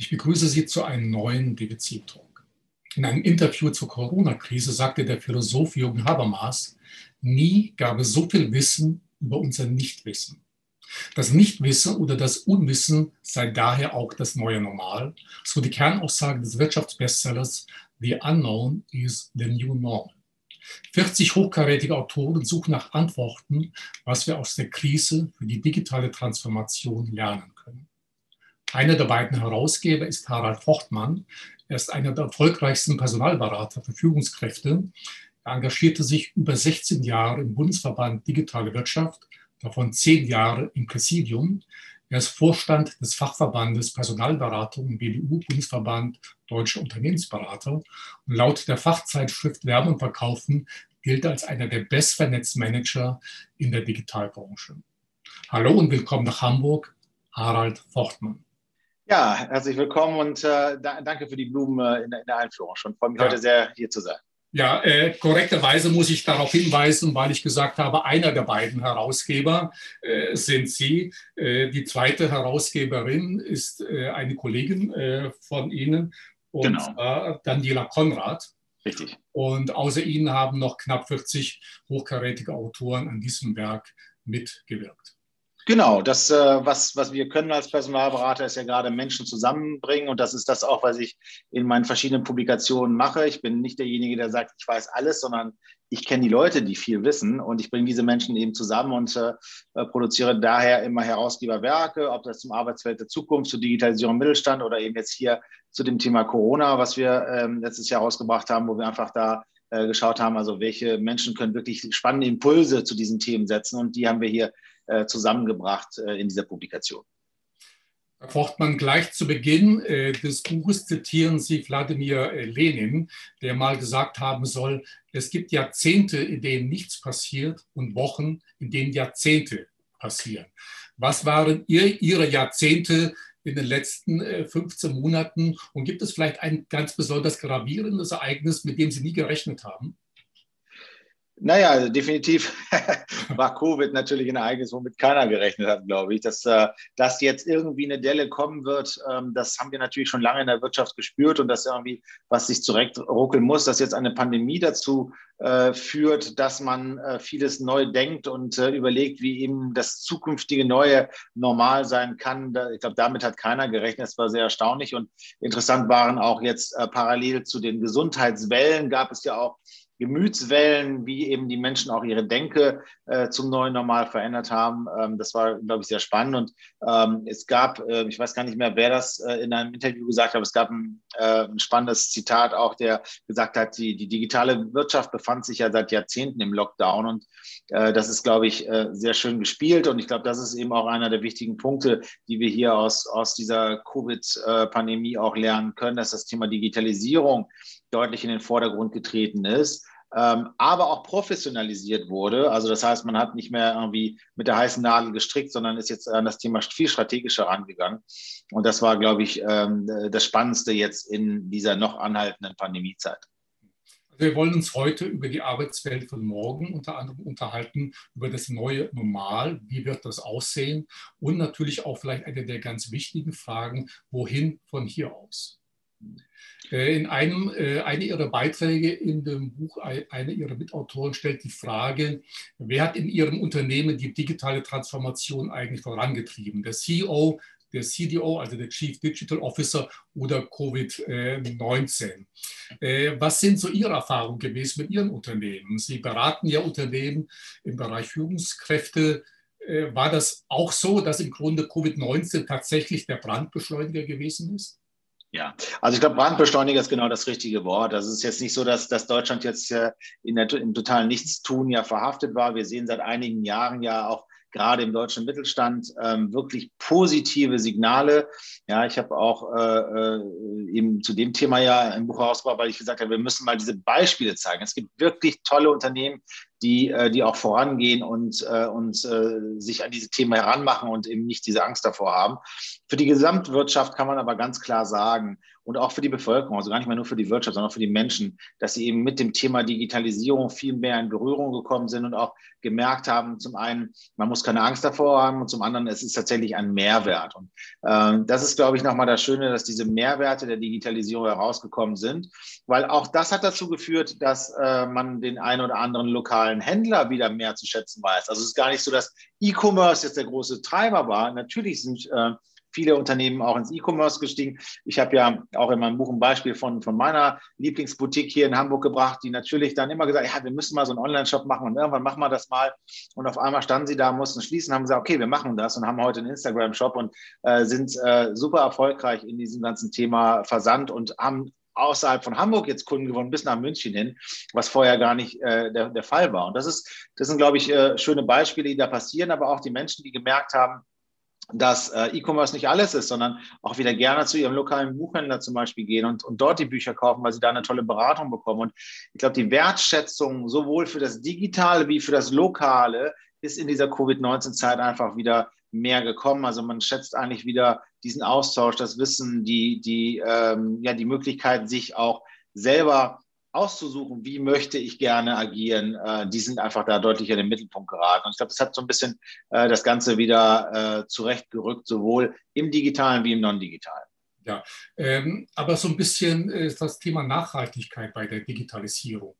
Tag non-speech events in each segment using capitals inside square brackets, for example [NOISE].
Ich begrüße Sie zu einem neuen DBC-Talk. In einem Interview zur Corona-Krise sagte der Philosoph Jürgen Habermas, nie gab es so viel Wissen über unser Nichtwissen. Das Nichtwissen oder das Unwissen sei daher auch das neue Normal, so die Kernaussage des Wirtschaftsbestsellers The Unknown is the New Normal. 40 hochkarätige Autoren suchen nach Antworten, was wir aus der Krise für die digitale Transformation lernen können. Einer der beiden Herausgeber ist Harald Fortmann. Er ist einer der erfolgreichsten Personalberater für Führungskräfte. Er engagierte sich über 16 Jahre im Bundesverband Digitale Wirtschaft, davon 10 Jahre im Präsidium. Er ist Vorstand des Fachverbandes Personalberatung im BDU, Bundesverband Deutsche Unternehmensberater. Und laut der Fachzeitschrift Werben und Verkaufen gilt er als einer der bestvernetzten Manager in der Digitalbranche. Hallo und willkommen nach Hamburg, Harald Fortmann. Ja, herzlich willkommen und äh, danke für die Blumen äh, in, der, in der Einführung. Schon freue mich ja. heute sehr, hier zu sein. Ja, äh, korrekterweise muss ich darauf hinweisen, weil ich gesagt habe, einer der beiden Herausgeber äh, sind Sie. Äh, die zweite Herausgeberin ist äh, eine Kollegin äh, von Ihnen, und genau. zwar Daniela Konrad. Richtig. Und außer Ihnen haben noch knapp 40 hochkarätige Autoren an diesem Werk mitgewirkt. Genau, das, äh, was, was wir können als Personalberater, ist ja gerade Menschen zusammenbringen. Und das ist das auch, was ich in meinen verschiedenen Publikationen mache. Ich bin nicht derjenige, der sagt, ich weiß alles, sondern ich kenne die Leute, die viel wissen. Und ich bringe diese Menschen eben zusammen und äh, produziere daher immer Herausgeberwerke, ob das zum Arbeitsfeld der Zukunft, zur Digitalisierung im Mittelstand oder eben jetzt hier zu dem Thema Corona, was wir ähm, letztes Jahr rausgebracht haben, wo wir einfach da äh, geschaut haben, also welche Menschen können wirklich spannende Impulse zu diesen Themen setzen. Und die haben wir hier äh, zusammengebracht äh, in dieser Publikation. Herr Fortmann, gleich zu Beginn äh, des Buches zitieren Sie Wladimir Lenin, der mal gesagt haben soll, es gibt Jahrzehnte, in denen nichts passiert und Wochen, in denen Jahrzehnte passieren. Was waren ihr, Ihre Jahrzehnte in den letzten 15 Monaten und gibt es vielleicht ein ganz besonders gravierendes Ereignis, mit dem Sie nie gerechnet haben? Naja, definitiv [LAUGHS] war Covid natürlich ein Ereignis, womit keiner gerechnet hat, glaube ich. Dass, äh, dass jetzt irgendwie eine Delle kommen wird, ähm, das haben wir natürlich schon lange in der Wirtschaft gespürt und dass irgendwie was sich zurechtruckeln muss, dass jetzt eine Pandemie dazu äh, führt, dass man äh, vieles neu denkt und überlegt, wie eben das zukünftige neue normal sein kann. Ich glaube, damit hat keiner gerechnet. Es war sehr erstaunlich und interessant waren auch jetzt parallel zu den Gesundheitswellen gab es ja auch Gemütswellen, wie eben die Menschen auch ihre Denke äh, zum neuen Normal verändert haben. Ähm, das war, glaube ich, sehr spannend. Und ähm, es gab, äh, ich weiß gar nicht mehr, wer das äh, in einem Interview gesagt hat, aber es gab ein, äh, ein spannendes Zitat auch, der gesagt hat, die, die, digitale Wirtschaft befand sich ja seit Jahrzehnten im Lockdown. Und äh, das ist, glaube ich, äh, sehr schön gespielt. Und ich glaube, das ist eben auch einer der wichtigen Punkte, die wir hier aus, aus dieser Covid-Pandemie auch lernen können, dass das Thema Digitalisierung deutlich in den Vordergrund getreten ist. Ähm, aber auch professionalisiert wurde. Also das heißt, man hat nicht mehr irgendwie mit der heißen Nadel gestrickt, sondern ist jetzt an das Thema viel strategischer rangegangen. Und das war, glaube ich, ähm, das Spannendste jetzt in dieser noch anhaltenden Pandemiezeit. Wir wollen uns heute über die Arbeitswelt von morgen unter anderem unterhalten, über das neue Normal, wie wird das aussehen und natürlich auch vielleicht eine der ganz wichtigen Fragen, wohin von hier aus. Äh, in einem, äh, eine ihrer Beiträge in dem Buch, eine ihrer Mitautoren stellt die Frage, wer hat in ihrem Unternehmen die digitale Transformation eigentlich vorangetrieben? Der CEO, der CDO, also der Chief Digital Officer oder Covid-19. Äh, was sind so Ihre Erfahrungen gewesen mit Ihren Unternehmen? Sie beraten ja Unternehmen im Bereich Führungskräfte. War das auch so, dass im Grunde Covid-19 tatsächlich der Brandbeschleuniger gewesen ist? Ja, also ich glaube, Brandbeschleuniger ist genau das richtige Wort. Also es ist jetzt nicht so, dass, dass Deutschland jetzt äh, in der, im totalen Nichtstun ja verhaftet war. Wir sehen seit einigen Jahren ja auch gerade im deutschen Mittelstand ähm, wirklich positive Signale. Ja, ich habe auch äh, äh, eben zu dem Thema ja ein Buch herausgebracht, weil ich gesagt habe, wir müssen mal diese Beispiele zeigen. Es gibt wirklich tolle Unternehmen, die, äh, die auch vorangehen und, äh, und äh, sich an diese Themen heranmachen und eben nicht diese Angst davor haben. Für die Gesamtwirtschaft kann man aber ganz klar sagen, und auch für die Bevölkerung, also gar nicht mehr nur für die Wirtschaft, sondern auch für die Menschen, dass sie eben mit dem Thema Digitalisierung viel mehr in Berührung gekommen sind und auch gemerkt haben, zum einen, man muss keine Angst davor haben und zum anderen, es ist tatsächlich ein Mehrwert. Und äh, das ist, glaube ich, nochmal das Schöne, dass diese Mehrwerte der Digitalisierung herausgekommen sind, weil auch das hat dazu geführt, dass äh, man den einen oder anderen lokalen Händler wieder mehr zu schätzen weiß. Also es ist gar nicht so, dass E-Commerce jetzt der große Treiber war. Natürlich sind äh, viele Unternehmen auch ins E-Commerce gestiegen. Ich habe ja auch in meinem Buch ein Beispiel von, von meiner Lieblingsboutique hier in Hamburg gebracht, die natürlich dann immer gesagt, ja, wir müssen mal so einen Online-Shop machen und irgendwann machen wir das mal. Und auf einmal standen sie da, mussten schließen, haben gesagt, okay, wir machen das und haben heute einen Instagram-Shop und äh, sind äh, super erfolgreich in diesem ganzen Thema Versand und haben außerhalb von Hamburg jetzt Kunden gewonnen, bis nach München hin, was vorher gar nicht äh, der, der Fall war. Und das ist, das sind, glaube ich, äh, schöne Beispiele, die da passieren, aber auch die Menschen, die gemerkt haben, dass äh, E-Commerce nicht alles ist, sondern auch wieder gerne zu ihrem lokalen Buchhändler zum Beispiel gehen und, und dort die Bücher kaufen, weil sie da eine tolle Beratung bekommen. Und ich glaube, die Wertschätzung sowohl für das Digitale wie für das Lokale ist in dieser Covid-19-Zeit einfach wieder mehr gekommen. Also man schätzt eigentlich wieder diesen Austausch, das Wissen, die, die, ähm, ja, die Möglichkeit, sich auch selber auszusuchen, wie möchte ich gerne agieren, äh, die sind einfach da deutlich in den Mittelpunkt geraten. Und ich glaube, das hat so ein bisschen äh, das Ganze wieder äh, zurechtgerückt, sowohl im digitalen wie im non-digitalen. Ja, ähm, aber so ein bisschen ist das Thema Nachhaltigkeit bei der Digitalisierung.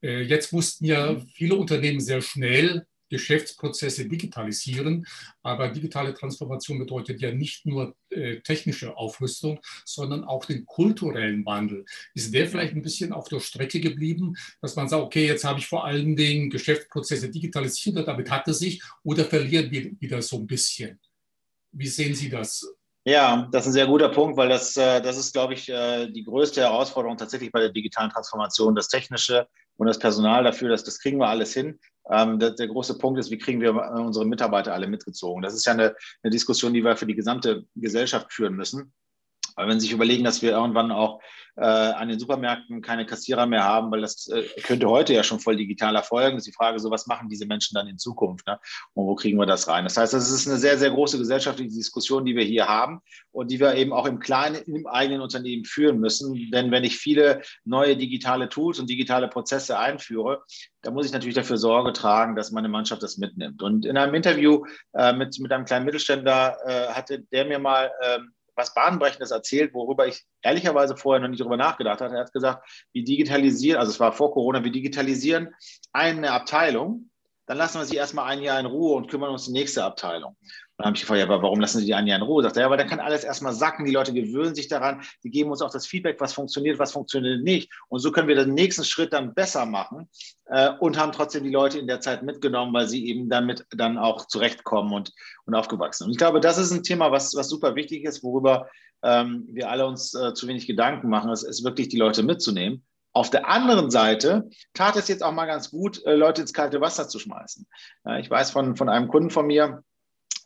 Äh, jetzt mussten ja mhm. viele Unternehmen sehr schnell Geschäftsprozesse digitalisieren. Aber digitale Transformation bedeutet ja nicht nur äh, technische Aufrüstung, sondern auch den kulturellen Wandel. Ist der vielleicht ein bisschen auf der Strecke geblieben, dass man sagt, okay, jetzt habe ich vor allen Dingen Geschäftsprozesse digitalisiert, damit hat er sich, oder verlieren wir wieder so ein bisschen? Wie sehen Sie das? Ja, das ist ein sehr guter Punkt, weil das, äh, das ist, glaube ich, äh, die größte Herausforderung tatsächlich bei der digitalen Transformation. Das Technische und das Personal dafür, das, das kriegen wir alles hin. Ähm, der, der, große Punkt ist, wie kriegen wir äh, unsere Mitarbeiter alle mitgezogen? Das ist ja eine, eine Diskussion, die wir für die gesamte Gesellschaft führen müssen. Weil wenn Sie sich überlegen, dass wir irgendwann auch äh, an den Supermärkten keine Kassierer mehr haben, weil das äh, könnte heute ja schon voll digital erfolgen, ist die Frage so, was machen diese Menschen dann in Zukunft? Ne? Und wo kriegen wir das rein? Das heißt, das ist eine sehr, sehr große gesellschaftliche Diskussion, die wir hier haben und die wir eben auch im kleinen, im eigenen Unternehmen führen müssen. Denn wenn ich viele neue digitale Tools und digitale Prozesse einführe, da muss ich natürlich dafür Sorge tragen, dass meine Mannschaft das mitnimmt. Und in einem Interview äh, mit, mit einem kleinen Mittelständler äh, hatte der mir mal ähm, was Bahnbrechendes erzählt, worüber ich ehrlicherweise vorher noch nicht drüber nachgedacht hatte. Er hat gesagt, wir digitalisieren, also es war vor Corona, wir digitalisieren eine Abteilung, dann lassen wir sie erstmal ein Jahr in Ruhe und kümmern uns um die nächste Abteilung dann habe ich gefragt, ja, aber warum lassen Sie die Jahr in Ruhe? Sagt er, ja, weil dann kann alles erstmal sacken, die Leute gewöhnen sich daran, die geben uns auch das Feedback, was funktioniert, was funktioniert nicht. Und so können wir den nächsten Schritt dann besser machen äh, und haben trotzdem die Leute in der Zeit mitgenommen, weil sie eben damit dann auch zurechtkommen und, und aufgewachsen sind. Und ich glaube, das ist ein Thema, was, was super wichtig ist, worüber ähm, wir alle uns äh, zu wenig Gedanken machen, es ist wirklich die Leute mitzunehmen. Auf der anderen Seite tat es jetzt auch mal ganz gut, äh, Leute ins kalte Wasser zu schmeißen. ich weiß von, von einem Kunden von mir,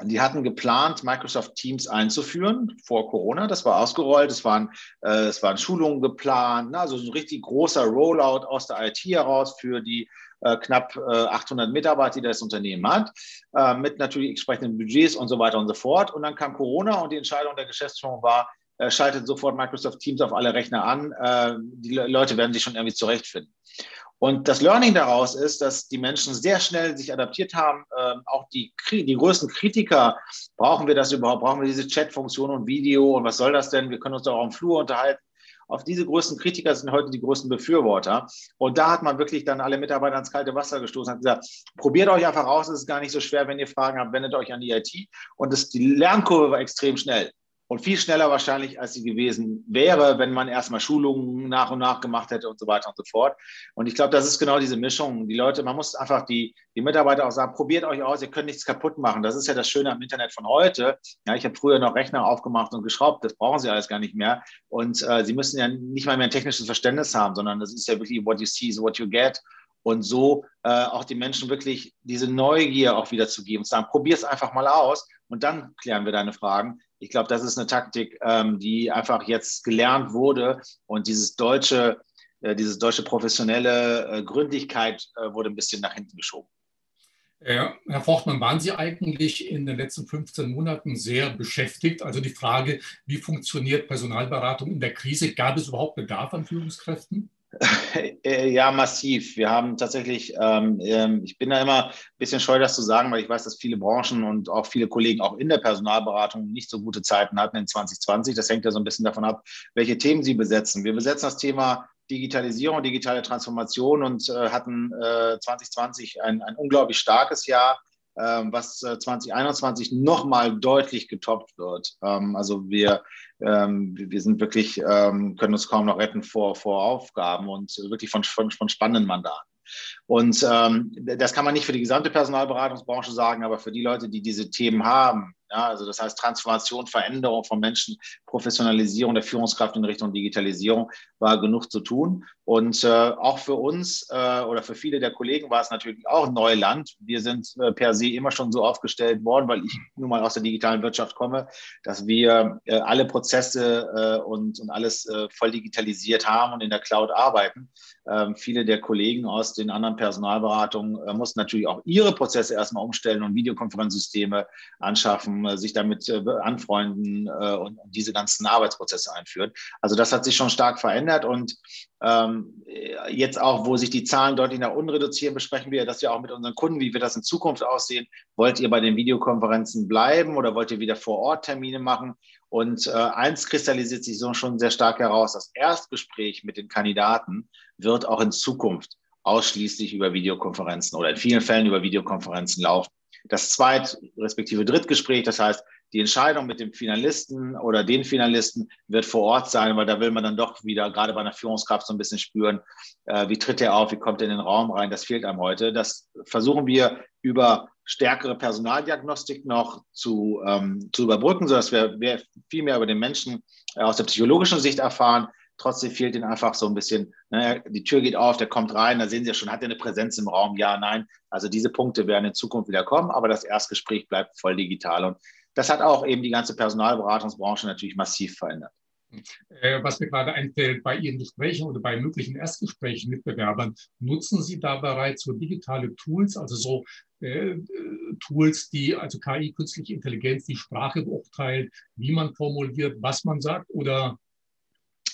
die hatten geplant, Microsoft Teams einzuführen vor Corona. Das war ausgerollt. Es waren, äh, es waren Schulungen geplant. Ne? Also ein richtig großer Rollout aus der IT heraus für die äh, knapp äh, 800 Mitarbeiter, die das Unternehmen hat, äh, mit natürlich entsprechenden Budgets und so weiter und so fort. Und dann kam Corona und die Entscheidung der Geschäftsführung war, äh, schaltet sofort Microsoft Teams auf alle Rechner an. Äh, die Leute werden sich schon irgendwie zurechtfinden. Und das Learning daraus ist, dass die Menschen sehr schnell sich adaptiert haben. Ähm, auch die, die größten Kritiker, brauchen wir das überhaupt? Brauchen wir diese Chat-Funktion und Video? Und was soll das denn? Wir können uns doch auch im Flur unterhalten. Auf diese größten Kritiker sind heute die größten Befürworter. Und da hat man wirklich dann alle Mitarbeiter ins kalte Wasser gestoßen und gesagt, probiert euch einfach aus, es ist gar nicht so schwer, wenn ihr Fragen habt, wendet euch an die IT. Und das, die Lernkurve war extrem schnell und viel schneller wahrscheinlich, als sie gewesen wäre, wenn man erstmal Schulungen nach und nach gemacht hätte und so weiter und so fort. Und ich glaube, das ist genau diese Mischung. Die Leute, man muss einfach die, die Mitarbeiter auch sagen, probiert euch aus, ihr könnt nichts kaputt machen. Das ist ja das Schöne am Internet von heute. Ja, ich habe früher noch Rechner aufgemacht und geschraubt, das brauchen sie alles gar nicht mehr. Und äh, sie müssen ja nicht mal mehr ein technisches Verständnis haben, sondern das ist ja wirklich what you see is what you get und so äh, auch die Menschen wirklich diese Neugier auch wieder zu geben, zu sagen, probier es einfach mal aus und dann klären wir deine Fragen. Ich glaube, das ist eine Taktik, ähm, die einfach jetzt gelernt wurde und dieses deutsche dieses deutsche professionelle Gründlichkeit wurde ein bisschen nach hinten geschoben. Herr Fortmann, waren Sie eigentlich in den letzten 15 Monaten sehr beschäftigt? Also die Frage, wie funktioniert Personalberatung in der Krise? Gab es überhaupt Bedarf an Führungskräften? [LAUGHS] Äh, ja, massiv. Wir haben tatsächlich, ähm, ähm, ich bin da immer ein bisschen scheu, das zu sagen, weil ich weiß, dass viele Branchen und auch viele Kollegen auch in der Personalberatung nicht so gute Zeiten hatten in 2020. Das hängt ja so ein bisschen davon ab, welche Themen sie besetzen. Wir besetzen das Thema Digitalisierung, digitale Transformation und äh, hatten äh, 2020 ein, ein unglaublich starkes Jahr, was 2021 nochmal deutlich getoppt wird. Ähm, also wir, ähm, wir sind wirklich, ähm, können uns kaum noch retten vor, vor Aufgaben und wirklich von, von, von spannenden Mandaten. Und ähm, das kann man nicht für die gesamte Personalberatungsbranche sagen, aber für die Leute, die diese Themen haben, ja, also das heißt Transformation, Veränderung von Menschen, Professionalisierung der Führungskraft in Richtung Digitalisierung war genug zu tun. Und äh, auch für uns äh, oder für viele der Kollegen war es natürlich auch Neuland. Wir sind äh, per se immer schon so aufgestellt worden, weil ich nun mal aus der digitalen Wirtschaft komme, dass wir äh, alle Prozesse äh, und, und alles äh, voll digitalisiert haben und in der Cloud arbeiten. Ähm, viele der Kollegen aus den anderen Personalberatungen mussten natürlich auch ihre Prozesse erstmal umstellen und Videokonferenzsysteme anschaffen äh, sich damit äh, anfreunden äh, und diese ganzen Arbeitsprozesse einführen. Also das hat sich schon stark verändert und ähm, jetzt auch, wo sich die Zahlen deutlich nach unten reduzieren, besprechen wir das ja auch mit unseren Kunden, wie wird das in Zukunft aussehen. Wollt ihr bei den Videokonferenzen bleiben oder wollt ihr wieder vor Ort Termine machen? Und äh, eins kristallisiert sich so schon sehr stark heraus. Das Erstgespräch mit den Kandidaten wird auch in Zukunft ausschließlich über Videokonferenzen oder in vielen Fällen über Videokonferenzen laufen das Zweit- respektive Drittgespräch. Das heißt, die Entscheidung mit dem Finalisten oder den Finalisten wird vor Ort sein, weil da will man dann doch wieder gerade bei einer Führungskraft so ein bisschen spüren, äh, wie tritt er auf, wie kommt er in den Raum rein. Das fehlt einem heute. Das versuchen wir über stärkere Personaldiagnostik noch zu, ähm, zu überbrücken, sodass wir, viel mehr über den Menschen äh, aus der psychologischen Sicht erfahren, Trotzdem fehlt ihnen einfach so ein bisschen, ne, die Tür geht auf, der kommt rein, da sehen sie ja schon, hat er eine Präsenz im Raum? Ja, nein. Also diese Punkte werden in Zukunft wieder kommen, aber das Erstgespräch bleibt voll digital. Und das hat auch eben die ganze Personalberatungsbranche natürlich massiv verändert. Äh, was mir gerade einfällt, bei Ihren Gesprächen oder bei möglichen Erstgesprächen mit Bewerbern, nutzen Sie da bereits so digitale Tools, also so äh, Tools, die, also KI, künstliche Intelligenz, die Sprache beurteilt, wie man formuliert, was man sagt, oder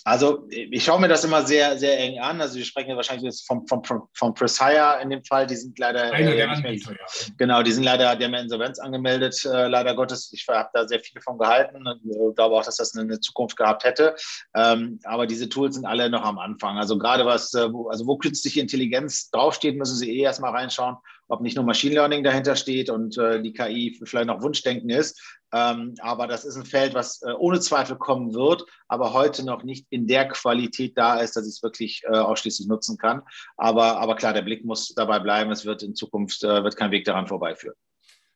also ich schaue mir das immer sehr, sehr eng an. Also wir sprechen ja wahrscheinlich jetzt vom, vom, vom Presire in dem Fall. Die sind leider Einer äh, der Anbieter, mehr, ja. Genau, die sind leider, die haben ja Insolvenz angemeldet, äh, leider Gottes. Ich habe da sehr viel von gehalten und äh, glaube auch, dass das eine Zukunft gehabt hätte. Ähm, aber diese Tools sind alle noch am Anfang. Also gerade was, äh, wo, also wo künstliche Intelligenz draufsteht, müssen Sie eh erstmal reinschauen, ob nicht nur Machine Learning dahinter steht und äh, die KI vielleicht noch Wunschdenken ist. Ähm, aber das ist ein Feld, was äh, ohne Zweifel kommen wird, aber heute noch nicht in der Qualität da ist, dass ich es wirklich äh, ausschließlich nutzen kann. Aber, aber klar, der Blick muss dabei bleiben. Es wird in Zukunft äh, wird kein Weg daran vorbeiführen.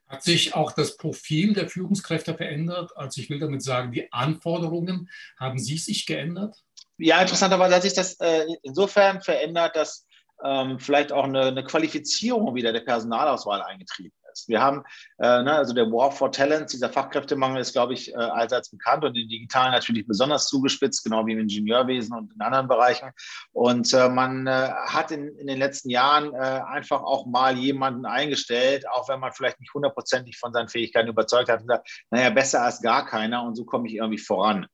Hat sich auch das Profil der Führungskräfte verändert? Also ich will damit sagen, die Anforderungen, haben sie sich geändert? Ja, interessanterweise hat sich das äh, insofern verändert, dass ähm, vielleicht auch eine, eine, Qualifizierung wieder der Personalauswahl eingetrieben ist. Wir haben, äh, ne, also der War for Talents, dieser Fachkräftemangel ist, glaube ich, äh, allseits bekannt und im Digitalen natürlich besonders zugespitzt, genau wie im Ingenieurwesen und in anderen Bereichen. Und äh, man äh, hat in, in, den letzten Jahren äh, einfach auch mal jemanden eingestellt, auch wenn man vielleicht nicht hundertprozentig von seinen Fähigkeiten überzeugt hat, gesagt, naja, besser als gar keiner und so komme ich irgendwie voran.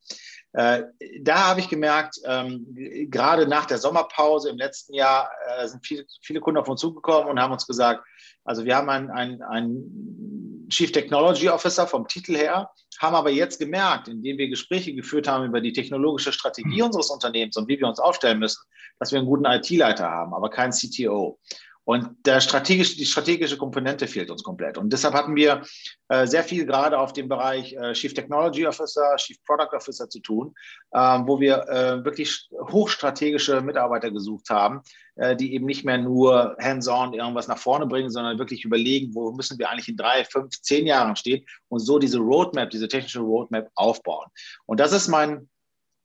Äh, da habe ich gemerkt, ähm, gerade nach der Sommerpause im letzten Jahr äh, sind viele, viele Kunden auf uns zugekommen und haben uns gesagt, also wir haben einen, einen, einen Chief Technology Officer vom Titel her, haben aber jetzt gemerkt, indem wir Gespräche geführt haben über die technologische Strategie mhm. unseres Unternehmens und wie wir uns aufstellen müssen, dass wir einen guten IT-Leiter haben, aber keinen CTO. Und der strategische, die strategische Komponente fehlt uns komplett. Und deshalb hatten wir äh, sehr viel gerade auf dem Bereich äh, Chief Technology Officer, Chief Product Officer zu tun, äh, wo wir äh, wirklich hochstrategische Mitarbeiter gesucht haben, äh, die eben nicht mehr nur hands-on irgendwas nach vorne bringen, sondern wirklich überlegen, wo müssen wir eigentlich in drei, fünf, zehn Jahren stehen und so diese Roadmap, diese technische Roadmap aufbauen. Und das ist mein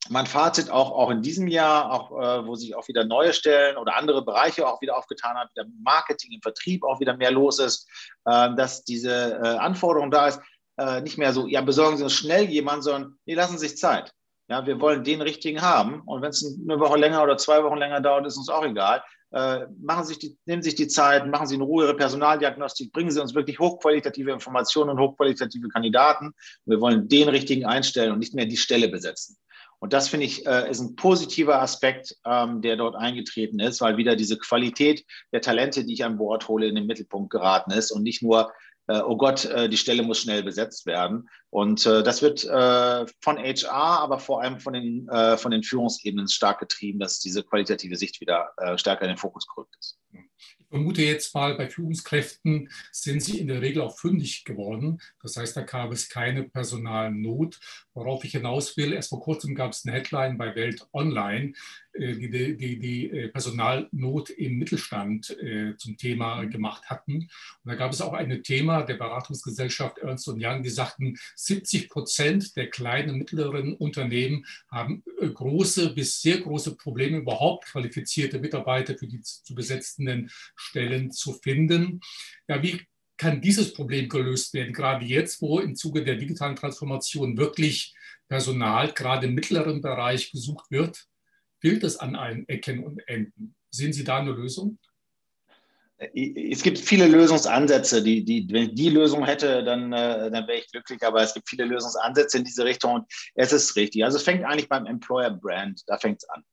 mein Fazit auch, auch in diesem Jahr, auch, äh, wo sich auch wieder neue Stellen oder andere Bereiche auch wieder aufgetan haben, wieder Marketing im Vertrieb auch wieder mehr los ist, äh, dass diese äh, Anforderung da ist, äh, nicht mehr so, ja, besorgen Sie uns schnell jemanden, sondern nee, lassen sich Zeit. Ja, wir wollen den richtigen haben. Und wenn es eine Woche länger oder zwei Wochen länger dauert, ist uns auch egal. Äh, machen sich die, nehmen sich die Zeit, machen Sie in Ruhe Ihre Personaldiagnostik, bringen Sie uns wirklich hochqualitative Informationen und hochqualitative Kandidaten. Wir wollen den richtigen einstellen und nicht mehr die Stelle besetzen. Und das finde ich äh, ist ein positiver Aspekt, ähm, der dort eingetreten ist, weil wieder diese Qualität der Talente, die ich an Bord hole, in den Mittelpunkt geraten ist und nicht nur äh, oh Gott, äh, die Stelle muss schnell besetzt werden. Und äh, das wird von HR, aber vor allem von den, von den Führungsebenen stark getrieben, dass diese qualitative Sicht wieder stärker in den Fokus gerückt ist. Ich vermute jetzt mal, bei Führungskräften sind sie in der Regel auch fündig geworden. Das heißt, da gab es keine Personalnot. Worauf ich hinaus will, erst vor kurzem gab es eine Headline bei Welt Online, äh, die die, die äh, Personalnot im Mittelstand äh, zum Thema gemacht hatten. Und da gab es auch ein Thema der Beratungsgesellschaft Ernst Young, die sagten, 70 Prozent der kleinen und mittleren Unternehmen haben große bis sehr große Probleme, überhaupt qualifizierte Mitarbeiter für die zu besetzenden Stellen zu finden. Ja, wie kann dieses Problem gelöst werden, gerade jetzt, wo im Zuge der digitalen Transformation wirklich Personal gerade im mittleren Bereich gesucht wird? Fehlt es an allen Ecken und Enden? Sehen Sie da eine Lösung? Es gibt viele Lösungsansätze. Die, die, wenn ich die Lösung hätte, dann, äh, dann wäre ich glücklich. Aber es gibt viele Lösungsansätze in diese Richtung und es ist richtig. Also es fängt eigentlich beim Employer Brand, da fängt es an.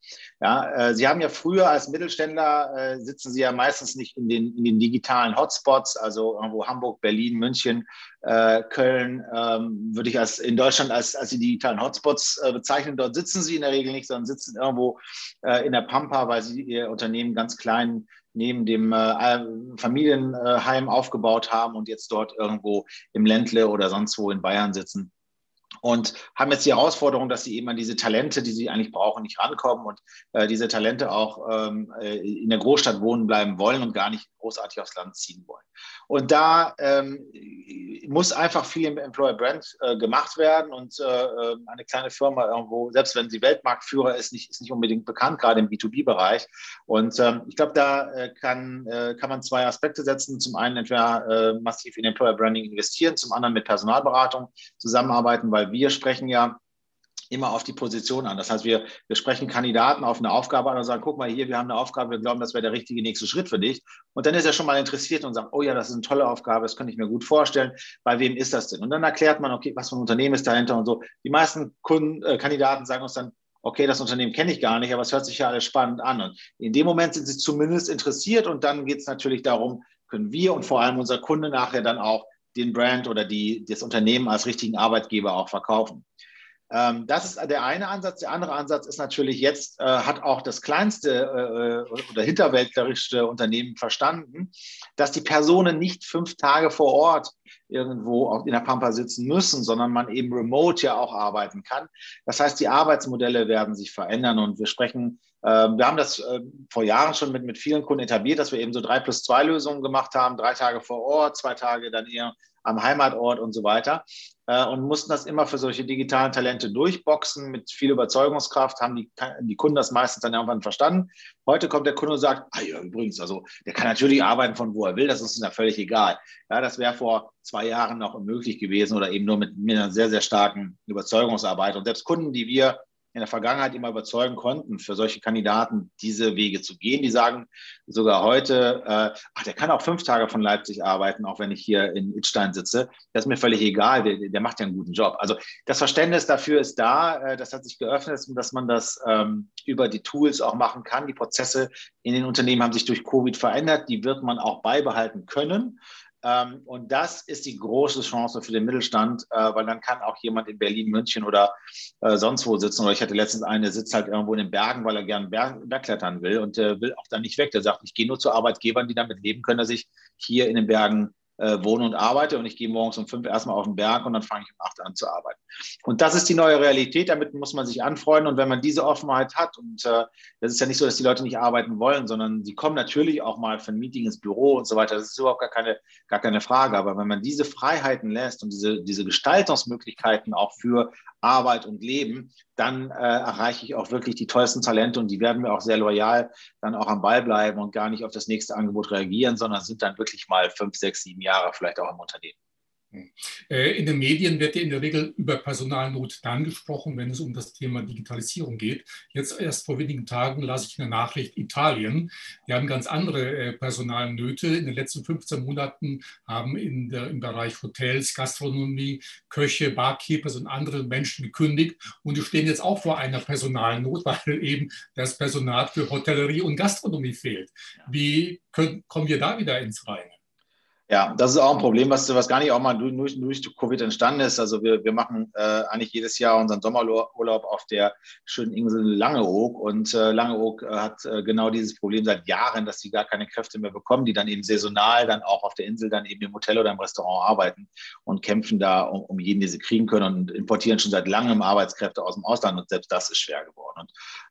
Ja, äh, Sie haben ja früher als Mittelständler, äh, sitzen Sie ja meistens nicht in den, in den digitalen Hotspots, also irgendwo Hamburg, Berlin, München, äh, Köln, ähm, würde ich als, in Deutschland als, als die digitalen Hotspots äh, bezeichnen. Dort sitzen Sie in der Regel nicht, sondern sitzen irgendwo äh, in der Pampa, weil Sie Ihr Unternehmen ganz klein neben dem äh, Familienheim aufgebaut haben und jetzt dort irgendwo im Ländle oder sonst wo in Bayern sitzen und haben jetzt die Herausforderung, dass sie eben an diese Talente, die sie eigentlich brauchen, nicht rankommen und äh, diese Talente auch ähm, äh, in der Großstadt wohnen bleiben wollen und gar nicht großartig aufs Land ziehen wollen. Und da ähm, muss einfach viel im Employer Brand äh, gemacht werden und äh, äh, eine kleine Firma irgendwo, selbst wenn sie Weltmarktführer ist, nicht, ist nicht unbedingt bekannt, gerade im B2B-Bereich. Und ähm, ich glaube, da äh, kann, äh, kann man zwei Aspekte setzen. Zum einen entweder massiv in Employer Branding investieren, zum anderen mit Personalberatung zusammenarbeiten, weil wir sprechen ja immer auf die Position an. Das heißt, wir, wir sprechen Kandidaten auf eine Aufgabe an und sagen, guck mal hier, wir haben eine Aufgabe, wir glauben, das wäre der richtige nächste Schritt für dich. Und dann ist er schon mal interessiert und sagt, oh ja, das ist eine tolle Aufgabe, das könnte ich mir gut vorstellen. Bei wem ist das denn? Und dann erklärt man, okay, was für ein Unternehmen ist dahinter und so. Die meisten Kunden, äh, Kandidaten sagen uns dann, okay, das Unternehmen kenne ich gar nicht, aber es hört sich ja alles spannend an. Und in dem Moment sind sie zumindest interessiert und dann geht es natürlich darum, können wir und vor allem unser Kunde nachher dann auch den Brand oder die, das Unternehmen als richtigen Arbeitgeber auch verkaufen. Ähm, das ist der eine Ansatz. Der andere Ansatz ist natürlich, jetzt äh, hat auch das kleinste äh, oder hinterwäldlerischste Unternehmen verstanden, dass die Personen nicht fünf Tage vor Ort irgendwo in der Pampa sitzen müssen, sondern man eben remote ja auch arbeiten kann. Das heißt, die Arbeitsmodelle werden sich verändern und wir sprechen, wir haben das äh, vor Jahren schon mit, mit vielen Kunden etabliert, dass wir eben so drei plus zwei Lösungen gemacht haben, drei Tage vor Ort, zwei Tage dann eher am Heimatort und so weiter. Äh, und mussten das immer für solche digitalen Talente durchboxen mit viel Überzeugungskraft, haben die, die Kunden das meistens dann irgendwann verstanden. Heute kommt der Kunde und sagt, ah ja, übrigens, also der kann natürlich arbeiten von wo er will, das ist uns ja völlig egal. Ja, das wäre vor zwei Jahren noch unmöglich gewesen oder eben nur mit, mit einer sehr, sehr starken Überzeugungsarbeit. Und selbst Kunden, die wir in der Vergangenheit immer überzeugen konnten, für solche Kandidaten diese Wege zu gehen. Die sagen sogar heute, äh, ach, der kann auch fünf Tage von Leipzig arbeiten, auch wenn ich hier in Itzstein sitze. Das ist mir völlig egal, der, der macht ja einen guten Job. Also das Verständnis dafür ist da, äh, das hat sich geöffnet, dass man das ähm, über die Tools auch machen kann. Die Prozesse in den Unternehmen haben sich durch Covid verändert, die wird man auch beibehalten können. Ähm, und das ist die große Chance für den Mittelstand, äh, weil dann kann auch jemand in Berlin, München oder äh, sonst wo sitzen. Oder ich hatte letztens einen, der sitzt halt irgendwo in den Bergen, weil er gerne Berg, Bergklettern will und will auch dann nicht weg. Der sagt, ich gehe nur zu Arbeitgebern, die damit leben können, dass ich hier in den Bergen äh, wohne und arbeite und ich gehe morgens um fünf erstmal auf den Berg und dann fange ich um acht an zu arbeiten. Und das ist die neue Realität, damit muss man sich anfreunden und wenn man diese Offenheit hat und äh, das ist ja nicht so, dass die Leute nicht arbeiten wollen, sondern sie kommen natürlich auch mal für ein Meeting ins Büro und so weiter, das ist überhaupt gar keine, gar keine Frage, aber wenn man diese Freiheiten lässt und diese, diese Gestaltungsmöglichkeiten auch für Arbeit und Leben, dann äh, erreiche ich auch wirklich die tollsten Talente und die werden mir auch sehr loyal dann auch am Ball bleiben und gar nicht auf das nächste Angebot reagieren, sondern sind dann wirklich mal fünf, sechs, sieben Jahre vielleicht auch im Unternehmen. Äh, in den Medien wird ja in der Regel über Personalnot dann gesprochen, wenn es um das Thema Digitalisierung geht. Jetzt erst vor wenigen Tagen las ich eine Nachricht Italien. Die haben ganz andere äh, Personalnöte. In den letzten 15 Monaten haben in der, im Bereich Hotels, Gastronomie, Köche, Barkeepers und andere Menschen gekündigt. Und die stehen jetzt auch vor einer Personalnot, [LAUGHS] weil eben das Personal für Hotellerie und Gastronomie fehlt. Wie können, kommen wir da wieder ins Reine? Ja, das ist auch ein Problem, was, was gar nicht auch mal durch, durch Covid entstanden ist. Also wir, wir machen äh, eigentlich jedes Jahr unseren Sommerurlaub auf der schönen Insel Langeoog. Und äh, Langeoog äh, hat äh, genau dieses Problem seit Jahren, dass sie gar keine Kräfte mehr bekommen, die dann eben saisonal dann auch auf der Insel dann eben im Hotel oder im Restaurant arbeiten und kämpfen da um, um jeden, den sie kriegen können und importieren schon seit langem Arbeitskräfte aus dem Ausland. Und selbst das ist schwer geworden. Und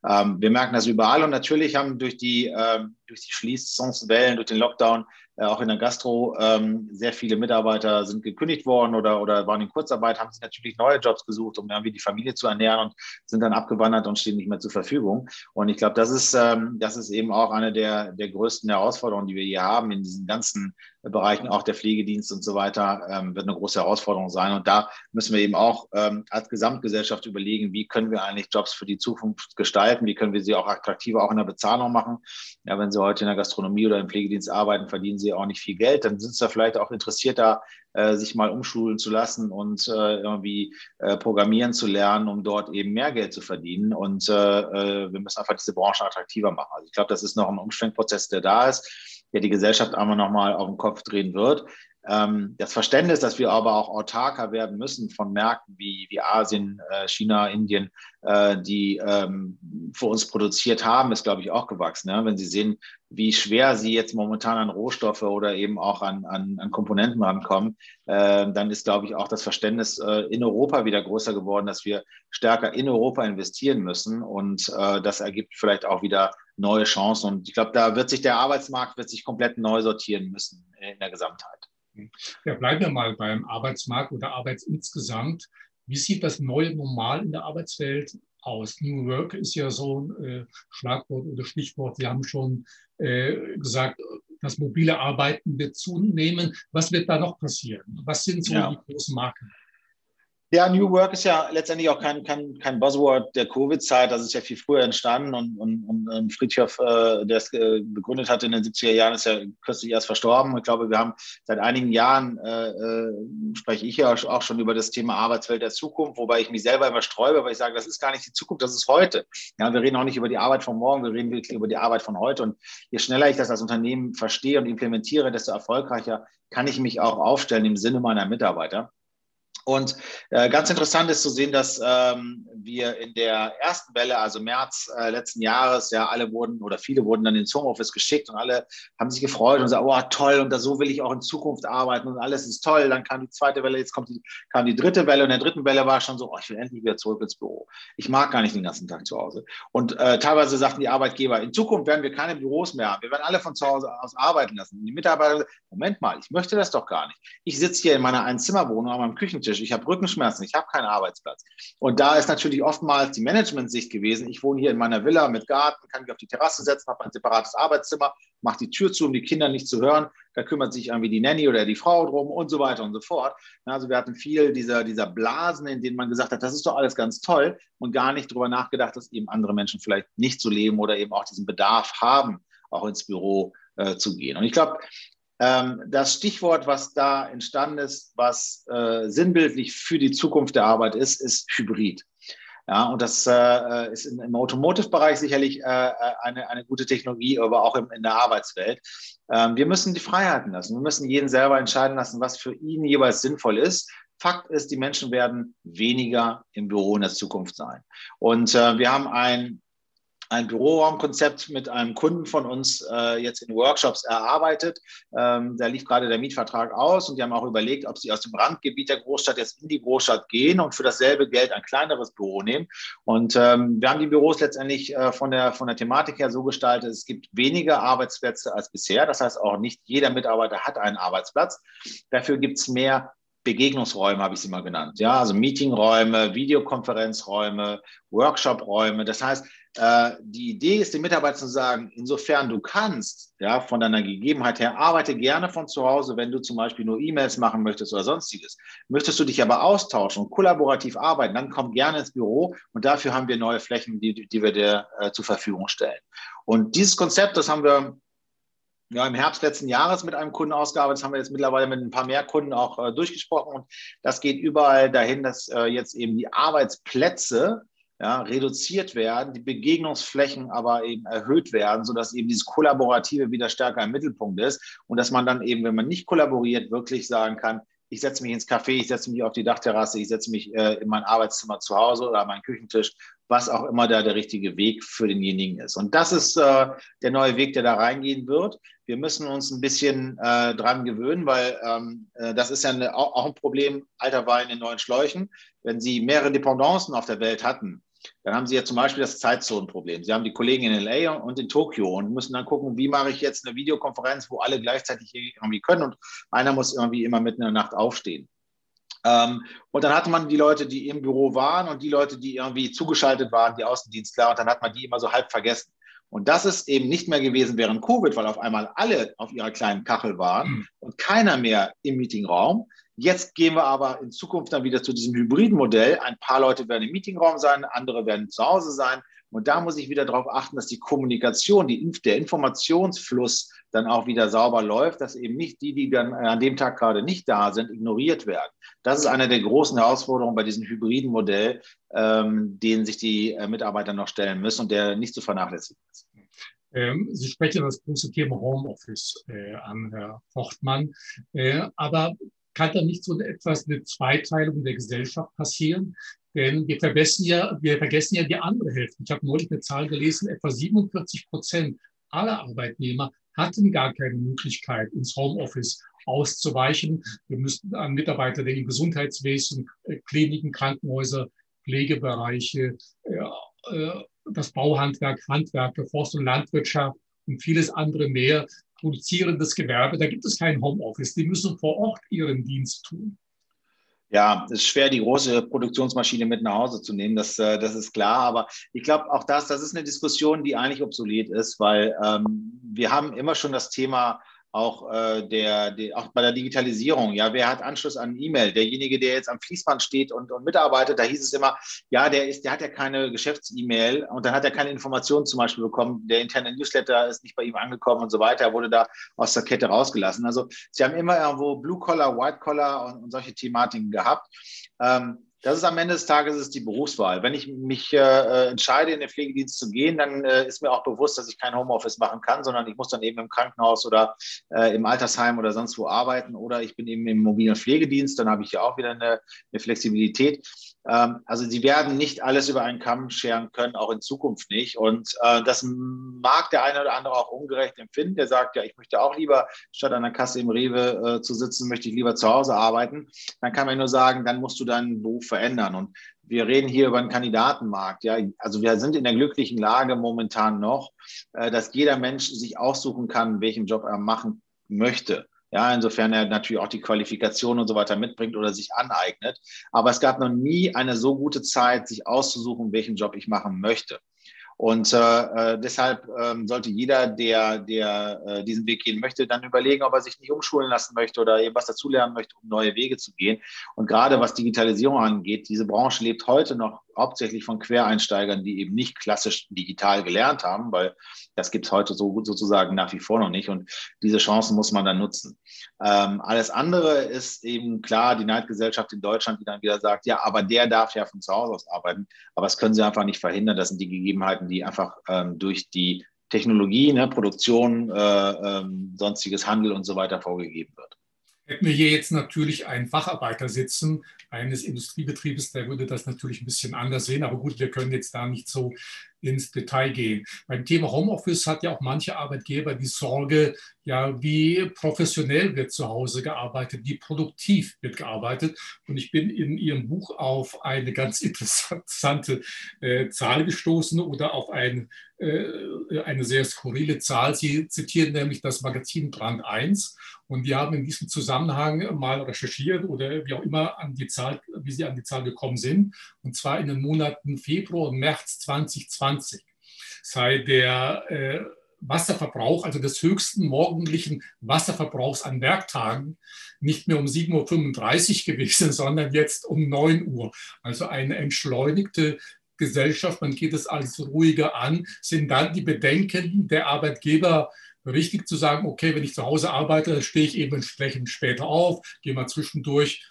ähm, wir merken das überall. Und natürlich haben durch die, ähm, durch die Schließungswellen, durch den Lockdown, äh, auch in der Gastro, ähm, sehr viele Mitarbeiter sind gekündigt worden oder, oder waren in Kurzarbeit, haben sich natürlich neue Jobs gesucht, um irgendwie die Familie zu ernähren und sind dann abgewandert und stehen nicht mehr zur Verfügung. Und ich glaube, das ist, ähm, das ist eben auch eine der, der größten Herausforderungen, die wir hier haben in diesen ganzen Bereichen, auch der Pflegedienst und so weiter, ähm, wird eine große Herausforderung sein. Und da müssen wir eben auch ähm, als Gesamtgesellschaft überlegen, wie können wir eigentlich Jobs für die Zukunft gestalten, wie können wir sie auch attraktiver auch in der Bezahlung machen. Ja, wenn Sie heute in der Gastronomie oder im Pflegedienst arbeiten, verdienen Sie auch nicht viel Geld, dann sind Sie da vielleicht auch interessiert, da äh, sich mal umschulen zu lassen und äh, irgendwie äh, programmieren zu lernen, um dort eben mehr Geld zu verdienen. Und äh, äh, wir müssen einfach diese Branche attraktiver machen. Also ich glaube, das ist noch ein Umschwenkprozess, der da ist der die Gesellschaft einmal nochmal auf den Kopf drehen wird. Ähm, das Verständnis, dass wir aber auch autarker werden müssen von Märkten wie, wie Asien, äh, China, Indien, äh, die ähm, für uns produziert haben, ist, glaube ich, auch gewachsen. Wenn Sie sehen, wie schwer Sie jetzt momentan an Rohstoffe oder eben auch an, an, an Komponenten rankommen, äh, dann ist, glaube ich, auch das Verständnis in Europa wieder größer geworden, dass wir stärker in Europa investieren müssen. Und das ergibt vielleicht auch wieder neue Chancen. Und ich glaube, da wird sich der Arbeitsmarkt wird sich komplett neu sortieren müssen in der Gesamtheit. Ja, bleiben wir mal beim Arbeitsmarkt oder Arbeits insgesamt. Wie sieht das neue Normal in der Arbeitswelt aus? New Work ist ja so ein äh, Schlagwort oder Stichwort. Sie haben schon äh, gesagt, das mobile Arbeiten wird zunehmen. Was wird da noch passieren? Was sind so ja. die großen Marken? Ja, New Work ist ja letztendlich auch kein, kein, kein Buzzword der Covid-Zeit. Das ist ja viel früher entstanden und, und, und Friedhof, äh, der es äh, begründet hat in den 70er Jahren, ist ja kürzlich erst verstorben. Ich glaube, wir haben seit einigen Jahren, äh, äh, spreche ich ja auch schon über das Thema Arbeitswelt der Zukunft, wobei ich mich selber immer sträube, weil ich sage, das ist gar nicht die Zukunft, das ist heute. Ja, wir reden auch nicht über die Arbeit von morgen, wir reden wirklich über die Arbeit von heute. Und je schneller ich das als Unternehmen verstehe und implementiere, desto erfolgreicher kann ich mich auch aufstellen im Sinne meiner Mitarbeiter. Und äh, ganz interessant ist zu sehen, dass ähm, wir in der ersten Welle, also März äh, letzten Jahres, ja, alle wurden oder viele wurden dann ins Homeoffice geschickt und alle haben sich gefreut und gesagt, oh toll, und da so will ich auch in Zukunft arbeiten und alles ist toll. Dann kam die zweite Welle, jetzt kommt die, kam die dritte Welle und in der dritten Welle war schon so, oh, ich will endlich wieder zurück ins Büro. Ich mag gar nicht den ganzen Tag zu Hause. Und äh, teilweise sagten die Arbeitgeber, in Zukunft werden wir keine Büros mehr haben. Wir werden alle von zu Hause aus arbeiten lassen. Und die Mitarbeiter, Moment mal, ich möchte das doch gar nicht. Ich sitze hier in meiner Einzimmerwohnung an meinem Küchentisch Schreibtisch, ich habe Rückenschmerzen, ich habe keinen Arbeitsplatz. Und da ist natürlich oftmals die Management-Sicht gewesen. Ich wohne hier in meiner Villa mit Garten, kann mich auf die Terrasse setzen, habe ein separates Arbeitszimmer, mache die Tür zu, um die Kinder nicht zu hören. Da kümmert sich irgendwie die Nanny oder die Frau drum und so weiter und so fort. Also wir hatten viel dieser, dieser Blasen, in denen man gesagt hat, das ist doch alles ganz toll und gar nicht darüber nachgedacht, dass eben andere Menschen vielleicht nicht so leben oder eben auch diesen Bedarf haben, auch ins Büro äh, zu gehen. Und ich glaube, ähm, das Stichwort, was da entstanden ist, was äh, sinnbildlich für die Zukunft der Arbeit ist, ist Hybrid. Ja, und das äh, ist im Automotive-Bereich sicherlich äh, eine, eine gute Technologie, aber auch im, in der Arbeitswelt. Ähm, wir müssen die Freiheiten lassen. Wir müssen jeden selber entscheiden lassen, was für ihn jeweils sinnvoll ist. Fakt ist, die Menschen werden weniger im Büro in der Zukunft sein. Und äh, wir haben ein ein Büroraumkonzept mit einem Kunden von uns äh, jetzt in Workshops erarbeitet. Ähm, da lief gerade der Mietvertrag aus und die haben auch überlegt, ob sie aus dem Randgebiet der Großstadt jetzt in die Großstadt gehen und für dasselbe Geld ein kleineres Büro nehmen. Und ähm, wir haben die Büros letztendlich äh, von, der, von der Thematik her so gestaltet, es gibt weniger Arbeitsplätze als bisher. Das heißt auch nicht jeder Mitarbeiter hat einen Arbeitsplatz. Dafür gibt es mehr Begegnungsräume habe ich sie mal genannt. Ja, also Meetingräume, Videokonferenzräume, Workshopräume. Das heißt, äh, die Idee ist, den Mitarbeitern zu sagen, insofern du kannst, ja, von deiner Gegebenheit her, arbeite gerne von zu Hause, wenn du zum Beispiel nur E-Mails machen möchtest oder sonstiges. Möchtest du dich aber austauschen und kollaborativ arbeiten, dann komm gerne ins Büro und dafür haben wir neue Flächen, die, die wir dir äh, zur Verfügung stellen. Und dieses Konzept, das haben wir ja, im Herbst letzten Jahres mit einem Kunden ausgearbeitet. Das haben wir jetzt mittlerweile mit ein paar mehr Kunden auch äh, durchgesprochen. Und das geht überall dahin, dass äh, jetzt eben die Arbeitsplätze ja, reduziert werden, die Begegnungsflächen aber eben erhöht werden, sodass eben dieses Kollaborative wieder stärker im Mittelpunkt ist und dass man dann eben, wenn man nicht kollaboriert, wirklich sagen kann, ich setze mich ins Café, ich setze mich auf die Dachterrasse, ich setze mich äh, in mein Arbeitszimmer zu Hause oder an meinen Küchentisch, was auch immer da der richtige Weg für denjenigen ist. Und das ist äh, der neue Weg, der da reingehen wird. Wir müssen uns ein bisschen äh, dran gewöhnen, weil ähm, äh, das ist ja eine, auch, ein Problem, alter Wein in neuen Schläuchen. Wenn Sie mehrere Dependancen auf der Welt hatten, dann haben Sie ja zum Beispiel das Zeitzonenproblem. Sie haben die Kollegen in LA und in Tokio und müssen dann gucken, wie mache ich jetzt eine Videokonferenz, wo alle gleichzeitig irgendwie können und einer muss irgendwie immer mitten in der Nacht aufstehen. Ähm, und dann hatte man die Leute, die im Büro waren und die Leute, die irgendwie zugeschaltet waren, die Außendienstler, und dann hat man die immer so halb vergessen. Und das ist eben nicht mehr gewesen während Covid, weil auf einmal alle auf ihrer kleinen Kachel waren mhm. und keiner mehr im Meetingraum, Jetzt gehen wir aber in Zukunft dann wieder zu diesem hybriden Modell. Ein paar Leute werden im Meetingraum sein, andere werden zu Hause sein. Und da muss ich wieder darauf achten, dass die Kommunikation, die, der Informationsfluss dann auch wieder sauber läuft, dass eben nicht die, die dann an dem Tag gerade nicht da sind, ignoriert werden. Das ist eine der großen Herausforderungen bei diesem hybriden Modell, ähm, den sich die äh, Mitarbeiter noch stellen müssen und der nicht zu vernachlässigen ist. Ähm, Sie sprechen das große Thema Homeoffice äh, an, Herr Fortmann. Äh, aber kann da nicht so etwas eine Zweiteilung der Gesellschaft passieren? Denn wir vergessen ja, wir vergessen ja die andere Hälfte. Ich habe neulich eine Zahl gelesen, etwa 47 Prozent aller Arbeitnehmer hatten gar keine Möglichkeit, ins Homeoffice auszuweichen. Wir müssten an Mitarbeiter denken, im Gesundheitswesen, äh, Kliniken, Krankenhäuser, Pflegebereiche, äh, äh, das Bauhandwerk, Handwerke, Forst- und Landwirtschaft und vieles andere mehr produzierendes Gewerbe, da gibt es kein Homeoffice. Die müssen vor Ort ihren Dienst tun. Ja, es ist schwer, die große Produktionsmaschine mit nach Hause zu nehmen, das, äh, das ist klar. Aber ich glaube, auch das, das ist eine Diskussion, die eigentlich obsolet ist, weil ähm, wir haben immer schon das Thema auch, äh, der, der, auch bei der Digitalisierung. Ja, wer hat Anschluss an E-Mail? Derjenige, der jetzt am Fließband steht und, und mitarbeitet, da hieß es immer, ja, der ist, der hat ja keine Geschäfts-E-Mail und dann hat er keine Informationen zum Beispiel bekommen. Der interne Newsletter ist nicht bei ihm angekommen und so weiter. Er wurde da aus der Kette rausgelassen. Also sie haben immer irgendwo Blue Collar, White Collar und, und solche Thematiken gehabt. Ähm, das ist am Ende des Tages ist die Berufswahl. Wenn ich mich äh, entscheide, in den Pflegedienst zu gehen, dann äh, ist mir auch bewusst, dass ich kein Homeoffice machen kann, sondern ich muss dann eben im Krankenhaus oder äh, im Altersheim oder sonst wo arbeiten oder ich bin eben im mobilen Pflegedienst, dann habe ich ja auch wieder eine, eine Flexibilität. Ähm, also sie werden nicht alles über einen Kamm scheren können, auch in Zukunft nicht. Und äh, das mag der eine oder andere auch ungerecht empfinden. Der sagt, ja, ich möchte auch lieber statt an der Kasse im Rewe äh, zu sitzen, möchte ich lieber zu Hause arbeiten. Dann kann man nur sagen, dann musst du deinen Beruf verändern. Und wir reden hier über einen Kandidatenmarkt. Ja, also wir sind in der glücklichen Lage momentan noch, äh, dass jeder Mensch sich aussuchen kann, welchen Job er machen möchte. Ja, insofern er natürlich auch die Qualifikation und so weiter mitbringt oder sich aneignet. Aber es gab noch nie eine so gute Zeit, sich auszusuchen, welchen Job ich machen möchte. Und äh, äh, deshalb ähm, sollte jeder, der, der äh, diesen Weg gehen möchte, dann überlegen, ob er sich nicht umschulen lassen möchte oder eben was dazulernen möchte, um neue Wege zu gehen. Und gerade was Digitalisierung angeht, diese Branche lebt heute noch hauptsächlich von Quereinsteigern, die eben nicht klassisch digital gelernt haben, weil das gibt es heute so sozusagen nach wie vor noch nicht. Und diese Chancen muss man dann nutzen. Ähm, alles andere ist eben klar, die Neidgesellschaft in Deutschland, die dann wieder sagt, ja, aber der darf ja von zu Hause aus arbeiten. Aber das können sie einfach nicht verhindern. Das sind die Gegebenheiten, die einfach ähm, durch die Technologie, ne, Produktion, äh, ähm, sonstiges Handel und so weiter vorgegeben wird. Hätten wir hier jetzt natürlich einen Facharbeiter sitzen, eines Industriebetriebes, der würde das natürlich ein bisschen anders sehen. Aber gut, wir können jetzt da nicht so ins Detail gehen. Beim Thema Homeoffice hat ja auch manche Arbeitgeber die Sorge, ja, wie professionell wird zu Hause gearbeitet, wie produktiv wird gearbeitet. Und ich bin in Ihrem Buch auf eine ganz [LAUGHS] interessante äh, Zahl gestoßen oder auf ein, äh, eine sehr skurrile Zahl. Sie zitieren nämlich das Magazin Brand 1 und die haben in diesem Zusammenhang mal recherchiert oder wie auch immer an die Zahl, wie sie an die Zahl gekommen sind. Und zwar in den Monaten Februar und März 2020 sei der äh, Wasserverbrauch, also des höchsten morgendlichen Wasserverbrauchs an Werktagen, nicht mehr um 7.35 Uhr gewesen, [LAUGHS] sondern jetzt um 9 Uhr. Also eine entschleunigte Gesellschaft, man geht es alles ruhiger an. Sind dann die Bedenken der Arbeitgeber richtig zu sagen, okay, wenn ich zu Hause arbeite, stehe ich eben entsprechend später auf, gehe mal zwischendurch,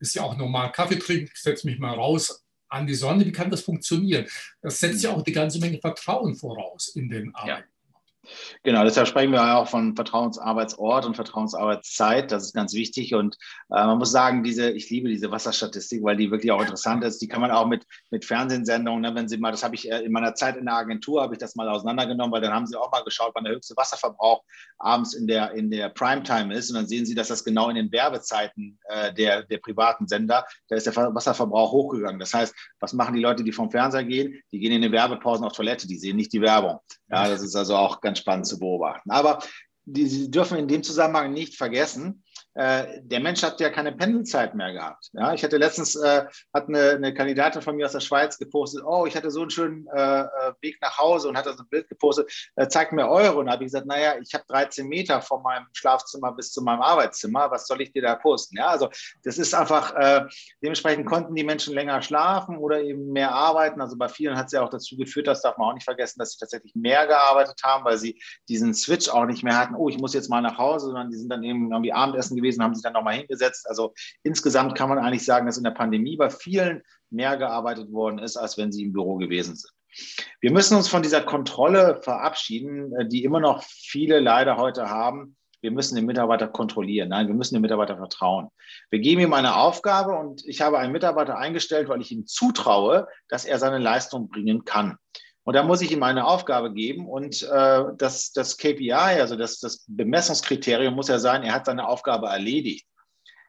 ist ja auch normal Kaffee trinken, setze mich mal raus an die Sonne. Wie kann das funktionieren? Das setzt ja auch eine ganze Menge Vertrauen voraus in den Arbeiten. Genau, deshalb sprechen wir auch von Vertrauensarbeitsort und Vertrauensarbeitszeit. Das ist ganz wichtig. Und äh, man muss sagen, diese, ich liebe diese Wasserstatistik, weil die wirklich auch interessant ist. Die kann man auch mit, mit Fernsehsendungen, ne, wenn Sie mal, das habe ich äh, in meiner Zeit in der Agentur, habe ich das mal auseinandergenommen, weil dann haben Sie auch mal geschaut, wann der höchste Wasserverbrauch abends in der, in der Primetime ist. Und dann sehen Sie, dass das genau in den Werbezeiten äh, der, der privaten Sender, da ist der Wasserverbrauch hochgegangen. Das heißt, was machen die Leute, die vom Fernseher gehen? Die gehen in den Werbepausen auf Toilette, die sehen nicht die Werbung. Ja, das ist also auch ganz spannend zu beobachten. Aber die, Sie dürfen in dem Zusammenhang nicht vergessen, äh, der Mensch hat ja keine Pendelzeit mehr gehabt. Ja, ich hatte letztens, äh, hat eine, eine, Kandidatin von mir aus der Schweiz gepostet, oh, ich hatte so einen schönen äh, äh Weg nach Hause und hat so ein Bild gepostet, äh, zeigt mir eure. Und da habe ich gesagt, naja, ich habe 13 Meter von meinem Schlafzimmer bis zu meinem Arbeitszimmer, was soll ich dir da posten? Ja, also das ist einfach, dementsprechend konnten die Menschen länger schlafen oder eben mehr arbeiten. Also bei vielen hat es ja auch dazu geführt, das darf man auch nicht vergessen, dass sie tatsächlich mehr gearbeitet haben, weil sie diesen Switch auch nicht mehr hatten, oh, ich muss jetzt mal nach Hause, sondern die sind dann eben irgendwie Abendessen gewesen gewesen, haben sich dann nochmal hingesetzt. Also insgesamt kann man eigentlich sagen, dass in der Pandemie bei vielen mehr gearbeitet worden ist, als wenn sie im Büro gewesen sind. Wir müssen uns von dieser Kontrolle verabschieden, äh, die immer noch viele leider heute haben. Wir müssen den Mitarbeiter kontrollieren. Nein, wir müssen dem Mitarbeiter vertrauen. Wir geben ihm eine Aufgabe und ich habe einen Mitarbeiter eingestellt, weil ich ihm zutraue, dass er seine Leistung bringen kann. Und da muss ich ihm eine Aufgabe geben und äh, das, das KPI, also das, das Bemessungskriterium muss ja sein, er hat seine Aufgabe erledigt.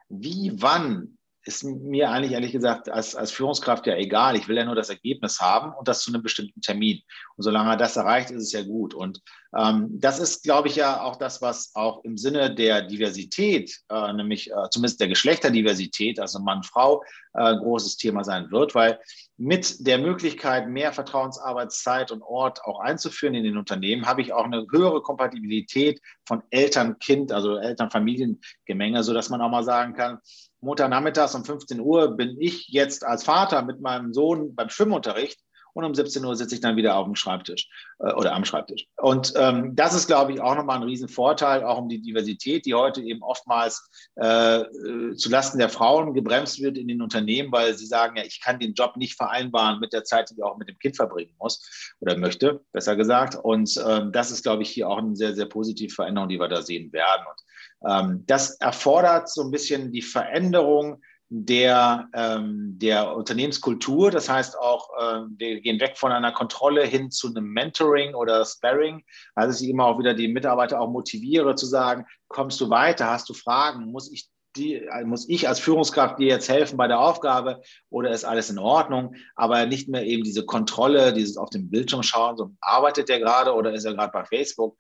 Wie, wann, ist mir eigentlich ehrlich gesagt als, als Führungskraft ja egal. Ich will ja nur das Ergebnis haben und das zu einem bestimmten Termin. Und solange er das erreicht, ist es ja gut. Und ähm, das ist, glaube ich, ja auch das, was auch im Sinne der Diversität, äh, nämlich äh, zumindest der Geschlechterdiversität, also Mann, Frau, äh, großes Thema sein wird, weil mit der Möglichkeit, mehr Vertrauensarbeitszeit und Ort auch einzuführen in den Unternehmen, habe ich auch eine höhere Kompatibilität von Eltern-Kind, also Eltern-Familiengemenge, sodass man auch mal sagen kann, Montagnachmittags um 15 Uhr bin ich jetzt als Vater mit meinem Sohn beim Schwimmunterricht und um 17 Uhr sitze ich dann wieder auf dem Schreibtisch äh, oder am Schreibtisch. Und ähm, das ist, glaube ich, auch nochmal ein Riesenvorteil, auch um die Diversität, die heute eben oftmals äh, äh, zulasten der Frauen gebremst wird in den Unternehmen, weil sie sagen, ja, ich kann den Job nicht vereinbaren mit der Zeit, die ich auch mit dem Kind verbringen muss oder möchte, besser gesagt. Und ähm, das ist, glaube ich, hier auch eine sehr, sehr positive Veränderung, die wir da sehen werden. Und das erfordert so ein bisschen die Veränderung der, ähm, der Unternehmenskultur. Das heißt auch, äh, wir gehen weg von einer Kontrolle hin zu einem Mentoring oder Sparring. Also ich immer auch wieder die Mitarbeiter auch motiviere zu sagen, kommst du weiter, hast du Fragen, muss ich die, muss ich als Führungskraft dir jetzt helfen bei der Aufgabe oder ist alles in Ordnung? Aber nicht mehr eben diese Kontrolle, dieses auf dem Bildschirm schauen, so arbeitet der gerade oder ist er gerade bei Facebook?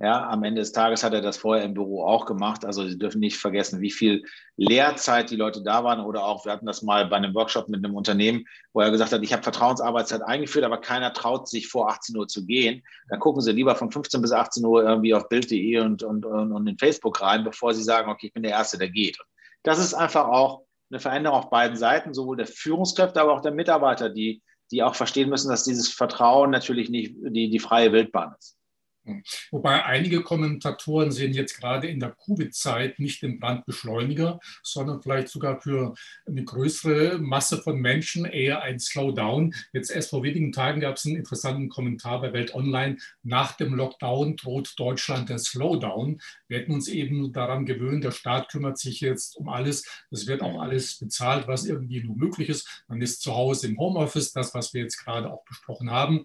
Ja, am Ende des Tages hat er das vorher im Büro auch gemacht. Also Sie dürfen nicht vergessen, wie viel Lehrzeit die Leute da waren oder auch, wir hatten das mal bei einem Workshop mit einem Unternehmen, wo er gesagt hat, ich habe Vertrauensarbeitszeit eingeführt, aber keiner traut sich vor 18 Uhr zu gehen. Dann gucken Sie lieber von 15 bis 18 Uhr irgendwie auf Bild.de und, und, und, und in Facebook rein, bevor Sie sagen, okay, ich bin der Erste, der geht. Das ist einfach auch eine Veränderung auf beiden Seiten, sowohl der Führungskräfte, aber auch der Mitarbeiter, die, die auch verstehen müssen, dass dieses Vertrauen natürlich nicht die, die freie Wildbahn ist. Wobei einige Kommentatoren sehen jetzt gerade in der Covid-Zeit nicht den Brandbeschleuniger, sondern vielleicht sogar für eine größere Masse von Menschen eher ein Slowdown. Jetzt erst vor wenigen Tagen gab es einen interessanten Kommentar bei Welt Online. Nach dem Lockdown droht Deutschland der Slowdown. Wir hätten uns eben daran gewöhnt, der Staat kümmert sich jetzt um alles. Es wird auch alles bezahlt, was irgendwie nur möglich ist. Man ist zu Hause im Homeoffice, das, was wir jetzt gerade auch besprochen haben.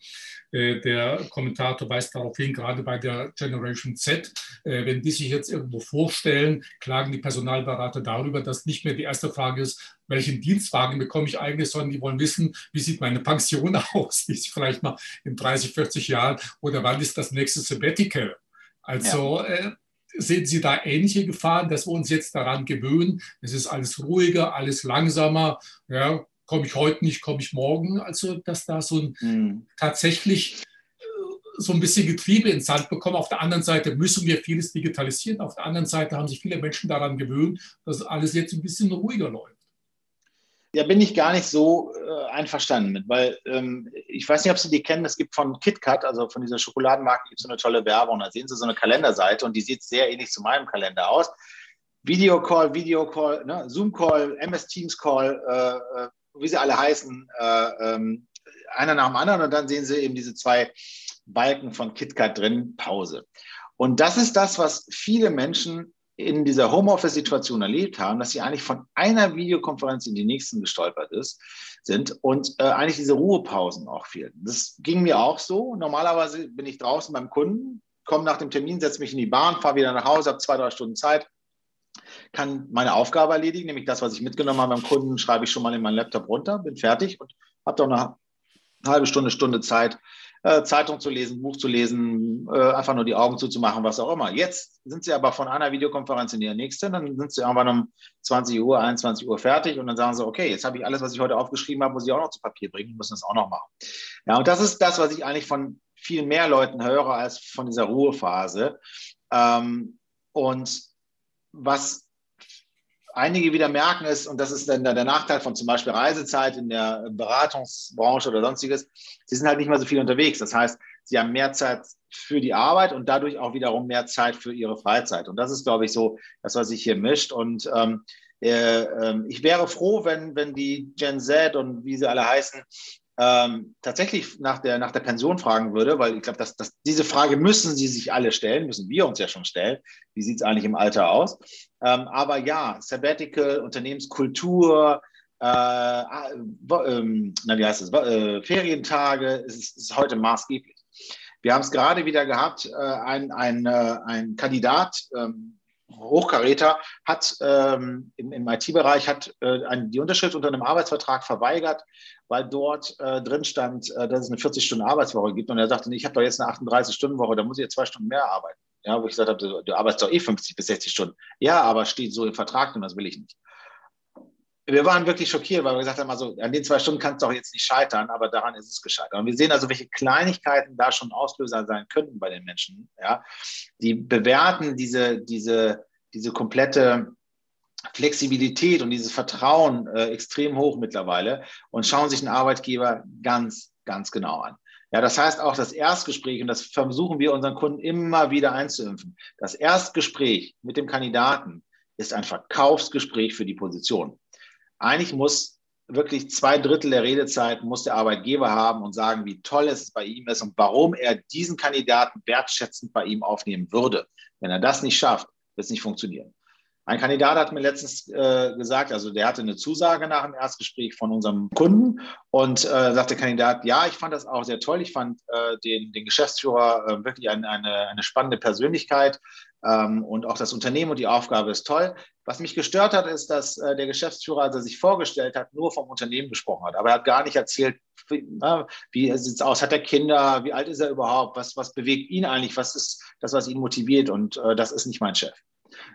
Äh, der Kommentator weist darauf hin, gerade bei der Generation Z, äh, wenn die sich jetzt irgendwo vorstellen, klagen die Personalberater darüber, dass nicht mehr die erste Frage ist, welchen Dienstwagen bekomme ich eigentlich, sondern die wollen wissen, wie sieht meine Pension [LAUGHS] aus, die ist vielleicht mal in 30, 40 Jahren oder wann ist das nächste Sabbatical. Also ja. äh, sehen Sie da ähnliche Gefahren, dass wir uns jetzt daran gewöhnen, es ist alles ruhiger, alles langsamer, ja, komme ich heute nicht, komme ich morgen. Also, dass da so ein mhm. tatsächlich so ein bisschen Getriebe ins Sand bekommen. Auf der anderen Seite müssen wir vieles digitalisieren. Auf der anderen Seite haben sich viele Menschen daran gewöhnt, dass alles jetzt ein bisschen ruhiger läuft. Ja, bin ich gar nicht so äh, einverstanden mit, weil ähm, ich weiß nicht, ob Sie die kennen. Es gibt von KitKat, also von dieser Schokoladenmarke, gibt es so eine tolle Werbung. Da sehen Sie so eine Kalenderseite und die sieht sehr ähnlich zu meinem Kalender aus. Videocall, Videocall, ne, Zoom-Call, MS Teams Call, äh, äh wie sie alle heißen, äh, ähm, einer nach dem anderen und dann sehen Sie eben diese zwei Balken von KitKat drin, Pause. Und das ist das, was viele Menschen in dieser Homeoffice-Situation erlebt haben, dass sie eigentlich von einer Videokonferenz in die nächsten gestolpert ist, sind und äh, eigentlich diese Ruhepausen auch fehlten. Das ging mir auch so. Normalerweise bin ich draußen beim Kunden, komme nach dem Termin, setze mich in die Bahn, fahre wieder nach Hause, habe zwei, drei Stunden Zeit, kann meine Aufgabe erledigen, nämlich das, was ich mitgenommen habe beim Kunden, schreibe ich schon mal in meinen Laptop runter, bin fertig und habe dann eine halbe Stunde, Stunde Zeit, äh, Zeitung zu lesen, Buch zu lesen, äh, einfach nur die Augen zuzumachen, was auch immer. Jetzt sind sie aber von einer Videokonferenz in die nächste, dann sind sie irgendwann um 20 Uhr, 21 Uhr fertig und dann sagen sie, okay, jetzt habe ich alles, was ich heute aufgeschrieben habe, muss ich auch noch zu Papier bringen, müssen das auch noch machen. Ja, und das ist das, was ich eigentlich von viel mehr Leuten höre als von dieser Ruhephase. Ähm, und was einige wieder merken ist, und das ist dann der Nachteil von zum Beispiel Reisezeit in der Beratungsbranche oder sonstiges, sie sind halt nicht mehr so viel unterwegs. Das heißt, sie haben mehr Zeit für die Arbeit und dadurch auch wiederum mehr Zeit für ihre Freizeit. Und das ist, glaube ich, so das, was sich hier mischt. Und ähm, äh, äh, ich wäre froh, wenn, wenn die Gen Z und wie sie alle heißen, ähm, tatsächlich nach der, nach der Pension fragen würde, weil ich glaube, dass, dass diese Frage müssen sie sich alle stellen, müssen wir uns ja schon stellen. Wie sieht es eigentlich im Alter aus? Ähm, aber ja, Sabbatical, Unternehmenskultur, äh, äh, na, wie heißt es, äh, Ferientage, ist, ist heute maßgeblich. Wir haben es gerade wieder gehabt, äh, ein, ein, äh, ein Kandidat, ähm, Hochkaräter hat ähm, im, im IT-Bereich hat äh, ein, die Unterschrift unter einem Arbeitsvertrag verweigert, weil dort äh, drin stand, äh, dass es eine 40-Stunden-Arbeitswoche gibt. Und er sagte, ich habe doch jetzt eine 38-Stunden-Woche, da muss ich jetzt zwei Stunden mehr arbeiten. Ja, wo ich gesagt habe, du, du arbeitest doch eh 50 bis 60 Stunden. Ja, aber steht so im Vertrag und das will ich nicht wir waren wirklich schockiert, weil wir gesagt haben, also an den zwei Stunden kannst du doch jetzt nicht scheitern, aber daran ist es gescheitert. Und wir sehen also, welche Kleinigkeiten da schon Auslöser sein könnten bei den Menschen. Ja? Die bewerten diese, diese, diese komplette Flexibilität und dieses Vertrauen äh, extrem hoch mittlerweile und schauen sich den Arbeitgeber ganz, ganz genau an. Ja, das heißt auch das Erstgespräch, und das versuchen wir unseren Kunden immer wieder einzuimpfen. Das Erstgespräch mit dem Kandidaten ist ein Verkaufsgespräch für die Position eigentlich muss wirklich zwei Drittel der Redezeit muss der Arbeitgeber haben und sagen, wie toll es bei ihm ist und warum er diesen Kandidaten wertschätzend bei ihm aufnehmen würde. Wenn er das nicht schafft, wird es nicht funktionieren. Ein Kandidat hat mir letztens äh, gesagt, also der hatte eine Zusage nach dem Erstgespräch von unserem Kunden und äh, sagt der Kandidat, ja, ich fand das auch sehr toll. Ich fand äh, den, den Geschäftsführer äh, wirklich ein, eine, eine spannende Persönlichkeit und auch das Unternehmen und die Aufgabe ist toll. Was mich gestört hat, ist, dass äh, der Geschäftsführer, als er sich vorgestellt hat, nur vom Unternehmen gesprochen hat. Aber er hat gar nicht erzählt, wie, wie sieht es aus, hat er Kinder, wie alt ist er überhaupt, was, was bewegt ihn eigentlich, was ist das, was ihn motiviert und äh, das ist nicht mein Chef.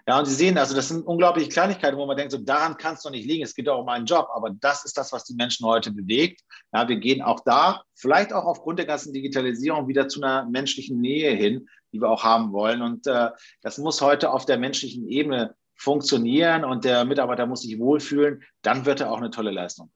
Ja, und Sie sehen, also das sind unglaubliche Kleinigkeiten, wo man denkt, so daran kann es doch nicht liegen. Es geht auch um einen Job, aber das ist das, was die Menschen heute bewegt. Ja, wir gehen auch da, vielleicht auch aufgrund der ganzen Digitalisierung wieder zu einer menschlichen Nähe hin, die wir auch haben wollen. Und äh, das muss heute auf der menschlichen Ebene funktionieren und der Mitarbeiter muss sich wohlfühlen. Dann wird er auch eine tolle Leistung.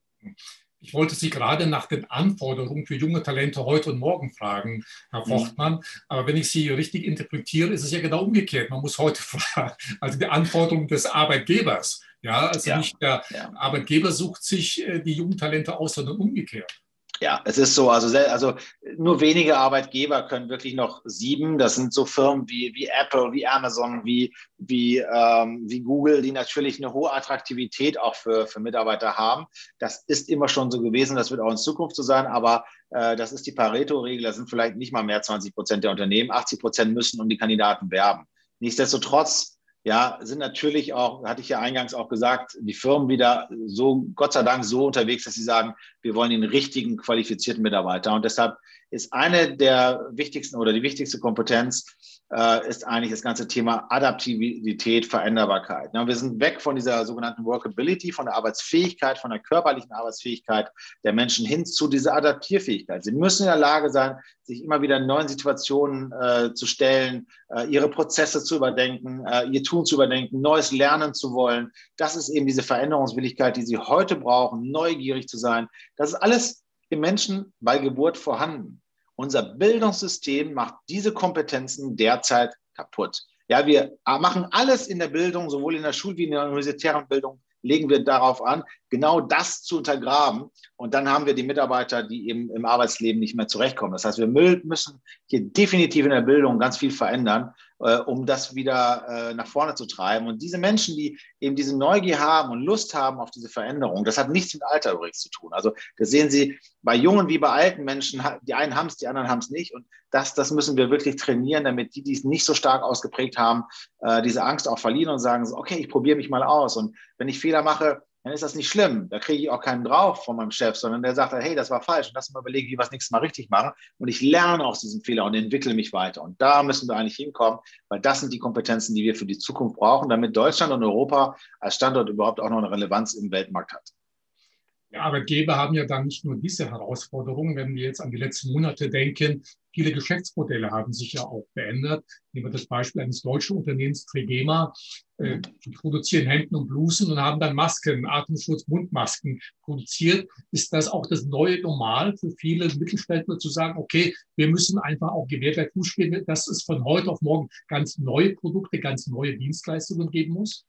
Ich wollte Sie gerade nach den Anforderungen für junge Talente heute und morgen fragen, Herr. Mhm. Aber wenn ich Sie richtig interpretiere, ist es ja genau umgekehrt. Man muss heute [LAUGHS] fragen, also die Anforderungen des Arbeitgebers. Ja, also ja, nicht der ja. Arbeitgeber sucht sich äh, die jungen Talente aus, sondern umgekehrt. Ja, es ist so. Also, also nur wenige Arbeitgeber können wirklich noch sieben. Das sind so Firmen wie, wie Apple, wie Amazon, wie, wie, ähm, wie Google, die natürlich eine hohe Attraktivität auch für, für Mitarbeiter haben. Das ist immer schon so gewesen. Das wird auch in Zukunft so sein. Aber äh, das ist die Pareto-Regel. Das sind vielleicht nicht mal mehr 20 Prozent der Unternehmen. 80 Prozent müssen um die Kandidaten werben. Nichtsdestotrotz ja, sind natürlich auch, hatte ich ja eingangs auch gesagt, die Firmen wieder so, Gott sei Dank, so unterwegs, dass sie sagen, wir wollen den richtigen qualifizierten Mitarbeiter. Und deshalb ist eine der wichtigsten oder die wichtigste Kompetenz äh, ist eigentlich das ganze Thema Adaptivität, Veränderbarkeit. Ja, wir sind weg von dieser sogenannten Workability, von der Arbeitsfähigkeit, von der körperlichen Arbeitsfähigkeit der Menschen hin zu dieser Adaptierfähigkeit. Sie müssen in der Lage sein, sich immer wieder neuen Situationen äh, zu stellen, äh, ihre Prozesse zu überdenken, äh, ihr Tun zu überdenken, Neues lernen zu wollen. Das ist eben diese Veränderungswilligkeit, die sie heute brauchen, neugierig zu sein. Das ist alles im Menschen bei Geburt vorhanden. Unser Bildungssystem macht diese Kompetenzen derzeit kaputt. Ja, wir machen alles in der Bildung, sowohl in der Schul- wie in der universitären Bildung, legen wir darauf an, genau das zu untergraben. Und dann haben wir die Mitarbeiter, die eben im Arbeitsleben nicht mehr zurechtkommen. Das heißt, wir müssen hier definitiv in der Bildung ganz viel verändern, äh, um das wieder äh, nach vorne zu treiben. Und diese Menschen, die eben diese Neugier haben und Lust haben auf diese Veränderung, das hat nichts mit Alter übrigens zu tun. Also das sehen Sie bei jungen wie bei alten Menschen. Die einen haben es, die anderen haben es nicht. Und das, das müssen wir wirklich trainieren, damit die, die es nicht so stark ausgeprägt haben, äh, diese Angst auch verlieren und sagen, okay, ich probiere mich mal aus. Und wenn ich Fehler mache, dann ist das nicht schlimm. Da kriege ich auch keinen drauf von meinem Chef, sondern der sagt, hey, das war falsch und lass mal überlegen, wie wir das nächste Mal richtig machen. Und ich lerne aus diesem Fehler und entwickle mich weiter. Und da müssen wir eigentlich hinkommen, weil das sind die Kompetenzen, die wir für die Zukunft brauchen, damit Deutschland und Europa als Standort überhaupt auch noch eine Relevanz im Weltmarkt hat. Die Arbeitgeber haben ja dann nicht nur diese Herausforderungen, wenn wir jetzt an die letzten Monate denken. Viele Geschäftsmodelle haben sich ja auch verändert. Nehmen wir das Beispiel eines deutschen Unternehmens, Trigema. Äh, die produzieren Hemden und Blusen und haben dann Masken, Atemschutz, Mundmasken produziert. Ist das auch das neue Normal für viele Mittelständler zu sagen, okay, wir müssen einfach auch Gewehrwerk spielen, dass es von heute auf morgen ganz neue Produkte, ganz neue Dienstleistungen geben muss?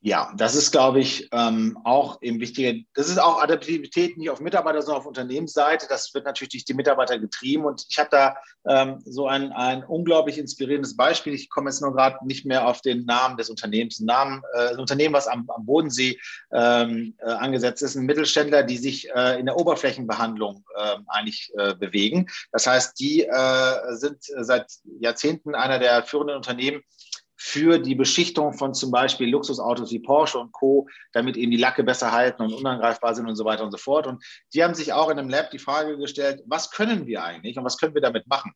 Ja, das ist, glaube ich, ähm, auch eben wichtiger. Das ist auch Adaptivität nicht auf Mitarbeiter, sondern auf Unternehmensseite. Das wird natürlich durch die Mitarbeiter getrieben. Und ich habe da ähm, so ein, ein unglaublich inspirierendes Beispiel. Ich komme jetzt nur gerade nicht mehr auf den Namen des Unternehmens. Ein, Namen, äh, ein Unternehmen, was am, am Bodensee ähm, äh, angesetzt ist, ein Mittelständler, die sich äh, in der Oberflächenbehandlung ähm, eigentlich äh, bewegen. Das heißt, die äh, sind seit Jahrzehnten einer der führenden Unternehmen für die Beschichtung von zum Beispiel Luxusautos wie Porsche und Co., damit eben die Lacke besser halten und unangreifbar sind und so weiter und so fort. Und die haben sich auch in einem Lab die Frage gestellt, was können wir eigentlich und was können wir damit machen?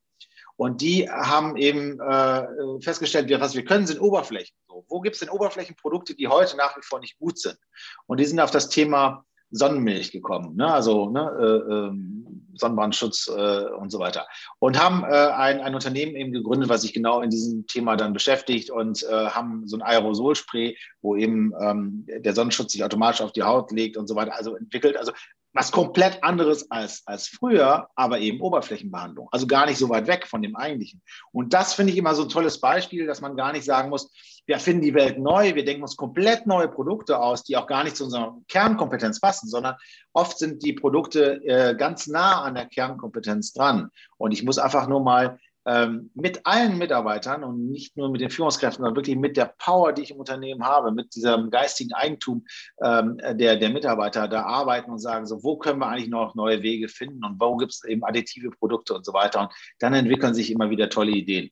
Und die haben eben äh, festgestellt, was wir können, sind Oberflächen. So, wo gibt es denn Oberflächenprodukte, die heute nach wie vor nicht gut sind? Und die sind auf das Thema Sonnenmilch gekommen, ne? also ne, äh, ähm, Sonnenbrandschutz äh, und so weiter. Und haben äh, ein, ein Unternehmen eben gegründet, was sich genau in diesem Thema dann beschäftigt und äh, haben so ein Aerosolspray, wo eben ähm, der Sonnenschutz sich automatisch auf die Haut legt und so weiter, also entwickelt. Also was komplett anderes als, als früher, aber eben Oberflächenbehandlung. Also gar nicht so weit weg von dem eigentlichen. Und das finde ich immer so ein tolles Beispiel, dass man gar nicht sagen muss, wir erfinden die Welt neu, wir denken uns komplett neue Produkte aus, die auch gar nicht zu unserer Kernkompetenz passen, sondern oft sind die Produkte äh, ganz nah an der Kernkompetenz dran. Und ich muss einfach nur mal ähm, mit allen Mitarbeitern und nicht nur mit den Führungskräften, sondern wirklich mit der Power, die ich im Unternehmen habe, mit diesem geistigen Eigentum ähm, der, der Mitarbeiter da arbeiten und sagen, so, wo können wir eigentlich noch neue Wege finden und wo gibt es eben additive Produkte und so weiter. Und dann entwickeln sich immer wieder tolle Ideen.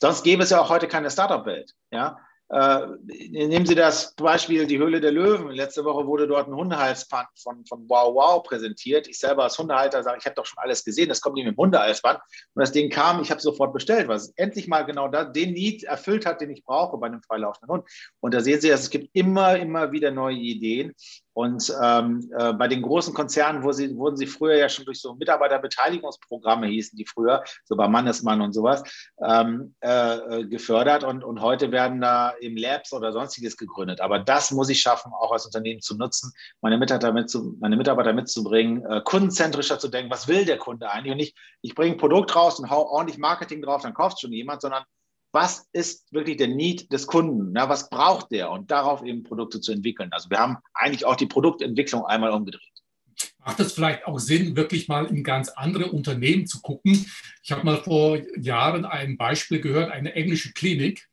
Sonst gäbe es ja auch heute keine Startup-Welt. Ja? Äh, nehmen Sie das Beispiel die Höhle der Löwen. Letzte Woche wurde dort ein Hundehalsband von, von Wow Wow präsentiert. Ich selber als Hundehalter sage, ich habe doch schon alles gesehen, das kommt nicht mit dem Hundehalsband. Und das Ding kam, ich habe sofort bestellt, es endlich mal genau da, den Need erfüllt hat, den ich brauche bei einem freilaufenden Hund. Und da sehen Sie, dass es gibt immer, immer wieder neue Ideen. Und ähm, äh, bei den großen Konzernen wo sie, wurden sie früher ja schon durch so Mitarbeiterbeteiligungsprogramme, hießen die früher, so bei Mannesmann und sowas, ähm, äh, äh, gefördert. Und, und heute werden da eben Labs oder sonstiges gegründet. Aber das muss ich schaffen, auch als Unternehmen zu nutzen, meine Mitarbeiter, mitzu, meine Mitarbeiter mitzubringen, äh, kundenzentrischer zu denken, was will der Kunde eigentlich? Und nicht, ich bringe ein Produkt raus und hau ordentlich Marketing drauf, dann kauft schon jemand, sondern was ist wirklich der Need des Kunden? Na, was braucht der? Und darauf eben Produkte zu entwickeln. Also wir haben eigentlich auch die Produktentwicklung einmal umgedreht. Macht es vielleicht auch Sinn, wirklich mal in ganz andere Unternehmen zu gucken? Ich habe mal vor Jahren ein Beispiel gehört, eine englische Klinik,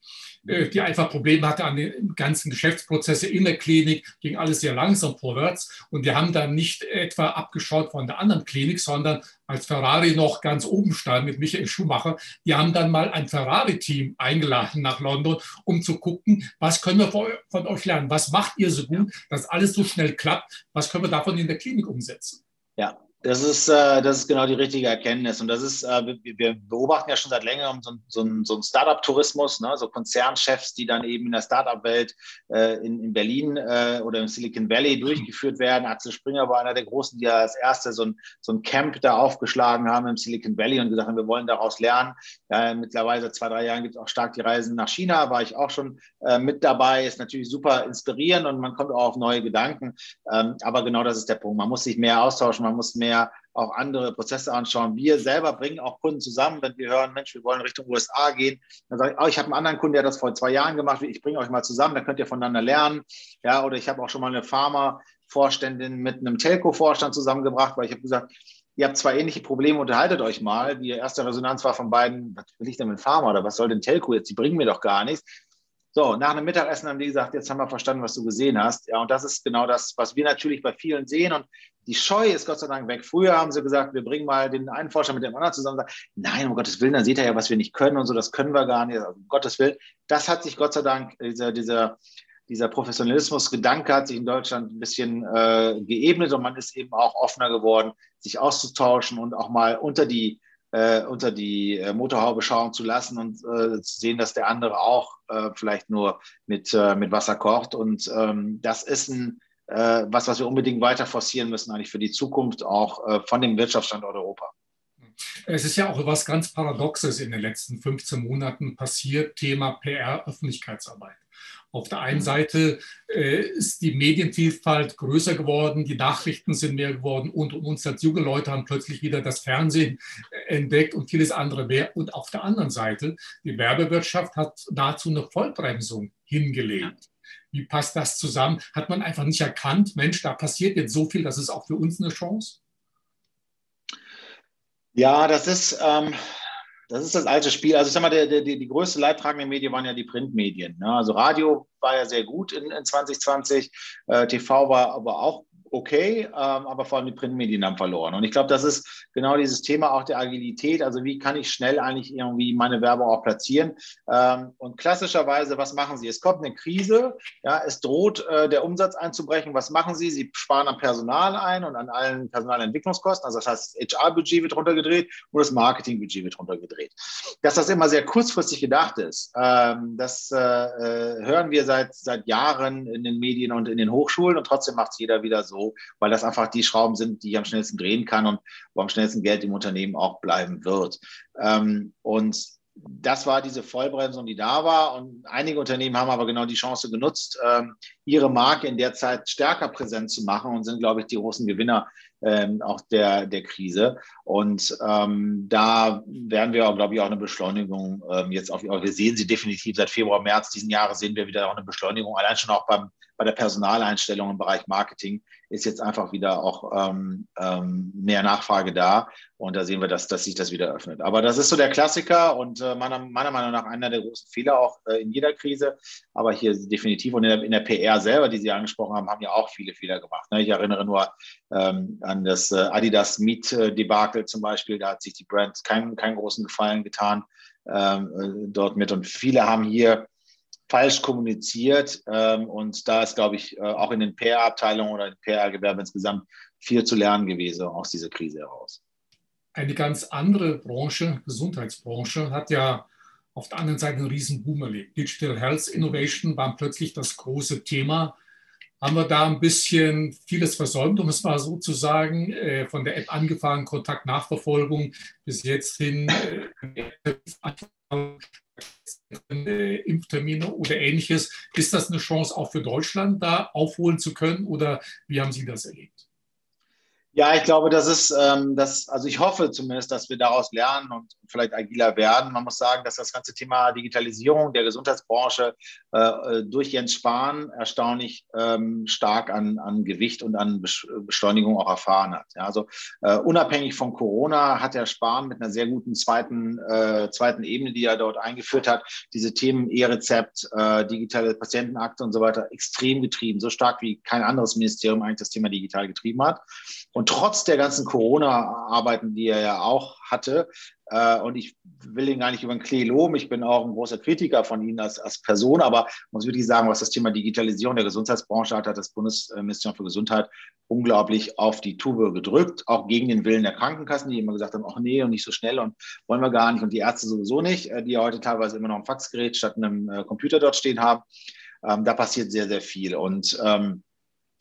die einfach Probleme hatte an den ganzen Geschäftsprozesse in der Klinik, ging alles sehr langsam vorwärts. Und wir haben dann nicht etwa abgeschaut von der anderen Klinik, sondern als Ferrari noch ganz oben stand mit Michael Schumacher, die haben dann mal ein Ferrari-Team eingeladen nach London, um zu gucken, was können wir von euch lernen? Was macht ihr so gut, dass alles so schnell klappt? Was können wir davon in der Klinik umsetzen? Ja, das ist, äh, das ist genau die richtige Erkenntnis. Und das ist, äh, wir beobachten ja schon seit längerem so, so, so einen Startup-Tourismus, ne? so Konzernchefs, die dann eben in der Startup-Welt äh, in, in Berlin oder im Silicon Valley durchgeführt werden. Axel Springer war einer der Großen, die ja als erste so ein, so ein Camp da aufgeschlagen haben im Silicon Valley und gesagt haben, wir wollen daraus lernen. Mittlerweile seit zwei, drei Jahren gibt es auch stark die Reisen nach China, war ich auch schon mit dabei. Ist natürlich super inspirierend und man kommt auch auf neue Gedanken. Ähm, aber genau das ist der Punkt. Man muss sich mehr austauschen, man muss mehr mehr auch andere Prozesse anschauen. Wir selber bringen auch Kunden zusammen, wenn wir hören, Mensch, wir wollen Richtung USA gehen. Dann sage ich, oh, ich habe einen anderen Kunden, der das vor zwei Jahren gemacht hat. Ich bringe euch mal zusammen, da könnt ihr voneinander lernen. Ja, oder ich habe auch schon mal eine Pharma-Vorständin mit einem Telco-Vorstand zusammengebracht, weil ich habe gesagt, ihr habt zwei ähnliche Probleme, unterhaltet euch mal. Die erste Resonanz war von beiden, was will ich denn mit Pharma oder was soll denn Telco jetzt? Die bringen mir doch gar nichts. So, nach einem Mittagessen haben die gesagt, jetzt haben wir verstanden, was du gesehen hast. Ja, und das ist genau das, was wir natürlich bei vielen sehen. Und die Scheu ist Gott sei Dank weg. Früher haben sie gesagt, wir bringen mal den einen Forscher mit dem anderen zusammen. Sagen, Nein, um Gottes Willen, dann seht ihr ja, was wir nicht können und so, das können wir gar nicht. Also, um Gottes Willen. Das hat sich Gott sei Dank, dieser, dieser, dieser Professionalismus-Gedanke hat sich in Deutschland ein bisschen äh, geebnet und man ist eben auch offener geworden, sich auszutauschen und auch mal unter die äh, unter die äh, Motorhaube schauen zu lassen und äh, zu sehen, dass der andere auch äh, vielleicht nur mit, äh, mit Wasser kocht. Und ähm, das ist ein, äh, was, was wir unbedingt weiter forcieren müssen, eigentlich für die Zukunft auch von dem Wirtschaftsstandort Europa. Es ist ja auch etwas ganz Paradoxes in den letzten 15 Monaten passiert, Thema PR-Öffentlichkeitsarbeit. Auf der einen Seite äh, ist die Medienvielfalt größer geworden, die Nachrichten sind mehr geworden und, und uns als junge Leute haben plötzlich wieder das Fernsehen äh, entdeckt und vieles andere mehr. Und auf der anderen Seite, die Werbewirtschaft hat dazu eine Vollbremsung hingelegt. Wie passt das zusammen? Hat man einfach nicht erkannt, Mensch, da passiert jetzt so viel, das ist auch für uns eine Chance? Ja, das ist, ähm, das ist das alte Spiel. Also ich sag mal, der, der, die größte leidtragende Medien waren ja die Printmedien. Ne? Also Radio war ja sehr gut in, in 2020, äh, TV war aber auch okay, ähm, aber vor allem die Printmedien haben verloren. Und ich glaube, das ist genau dieses Thema auch der Agilität. Also wie kann ich schnell eigentlich irgendwie meine Werbung auch platzieren? Ähm, und klassischerweise, was machen Sie? Es kommt eine Krise, ja, es droht äh, der Umsatz einzubrechen. Was machen Sie? Sie sparen am Personal ein und an allen Personalentwicklungskosten. Also das heißt, das HR-Budget wird runtergedreht und das Marketing-Budget wird runtergedreht. Dass das immer sehr kurzfristig gedacht ist, ähm, das äh, äh hören wir seit, seit Jahren in den Medien und in den Hochschulen und trotzdem macht es jeder wieder so weil das einfach die Schrauben sind, die ich am schnellsten drehen kann und wo am schnellsten Geld im Unternehmen auch bleiben wird. Ähm, und das war diese Vollbremsung, die da war. Und einige Unternehmen haben aber genau die Chance genutzt, ähm, ihre Marke in der Zeit stärker präsent zu machen und sind, glaube ich, die großen Gewinner ähm, auch der, der Krise. Und ähm, da werden wir, glaube ich, auch eine Beschleunigung ähm, jetzt auf, wir sehen sie definitiv seit Februar, März diesen Jahres sehen wir wieder auch eine Beschleunigung, allein schon auch beim, bei der Personaleinstellung im Bereich Marketing ist jetzt einfach wieder auch ähm, ähm, mehr Nachfrage da. Und da sehen wir, dass, dass sich das wieder öffnet. Aber das ist so der Klassiker und äh, meiner, meiner Meinung nach einer der großen Fehler auch äh, in jeder Krise. Aber hier definitiv und in der, in der, PR selber, die Sie angesprochen haben, haben ja auch viele Fehler gemacht. Ne? Ich erinnere nur ähm, an das äh, Adidas Meet-Debakel zum Beispiel. Da hat sich die Brand keinen, keinen großen Gefallen getan ähm, äh, dort mit. Und viele haben hier falsch kommuniziert. Ähm, und da ist, glaube ich, äh, auch in den PR-Abteilungen oder im PR-Gewerbe insgesamt viel zu lernen gewesen aus dieser Krise heraus. Eine ganz andere Branche, Gesundheitsbranche, hat ja auf der anderen Seite einen riesen Boom erlebt. Digital Health Innovation war plötzlich das große Thema. haben wir da ein bisschen vieles versäumt, um es mal so zu sagen, äh, von der App angefangen, Kontaktnachverfolgung bis jetzt hin äh, Impftermine oder ähnliches. Ist das eine Chance auch für Deutschland, da aufholen zu können oder wie haben Sie das erlebt? Ja, ich glaube, das ist ähm, das, also ich hoffe zumindest, dass wir daraus lernen und vielleicht agiler werden. Man muss sagen, dass das ganze Thema Digitalisierung der Gesundheitsbranche äh, äh durch Jens Spahn erstaunlich ähm, stark an, an Gewicht und an Beschleunigung auch erfahren hat. Ja, also äh, unabhängig von Corona hat der Spahn mit einer sehr guten zweiten, äh, zweiten Ebene, die er dort eingeführt hat, diese Themen E-Rezept, äh, digitale Patientenakte und so weiter extrem getrieben, so stark wie kein anderes Ministerium eigentlich das Thema digital getrieben hat. Und trotz der ganzen Corona-Arbeiten, die er ja auch hatte, äh, und ich will ihn gar nicht über den Klee loben, ich bin auch ein großer Kritiker von Ihnen als, als Person, aber muss wirklich sagen, was das Thema Digitalisierung der Gesundheitsbranche hat, hat das Bundesministerium für Gesundheit unglaublich auf die Tube gedrückt, auch gegen den Willen der Krankenkassen, die immer gesagt haben, ach nee und nicht so schnell und wollen wir gar nicht und die Ärzte sowieso nicht, äh, die ja heute teilweise immer noch ein Faxgerät statt einem äh, Computer dort stehen haben. Ähm, da passiert sehr, sehr viel und ähm,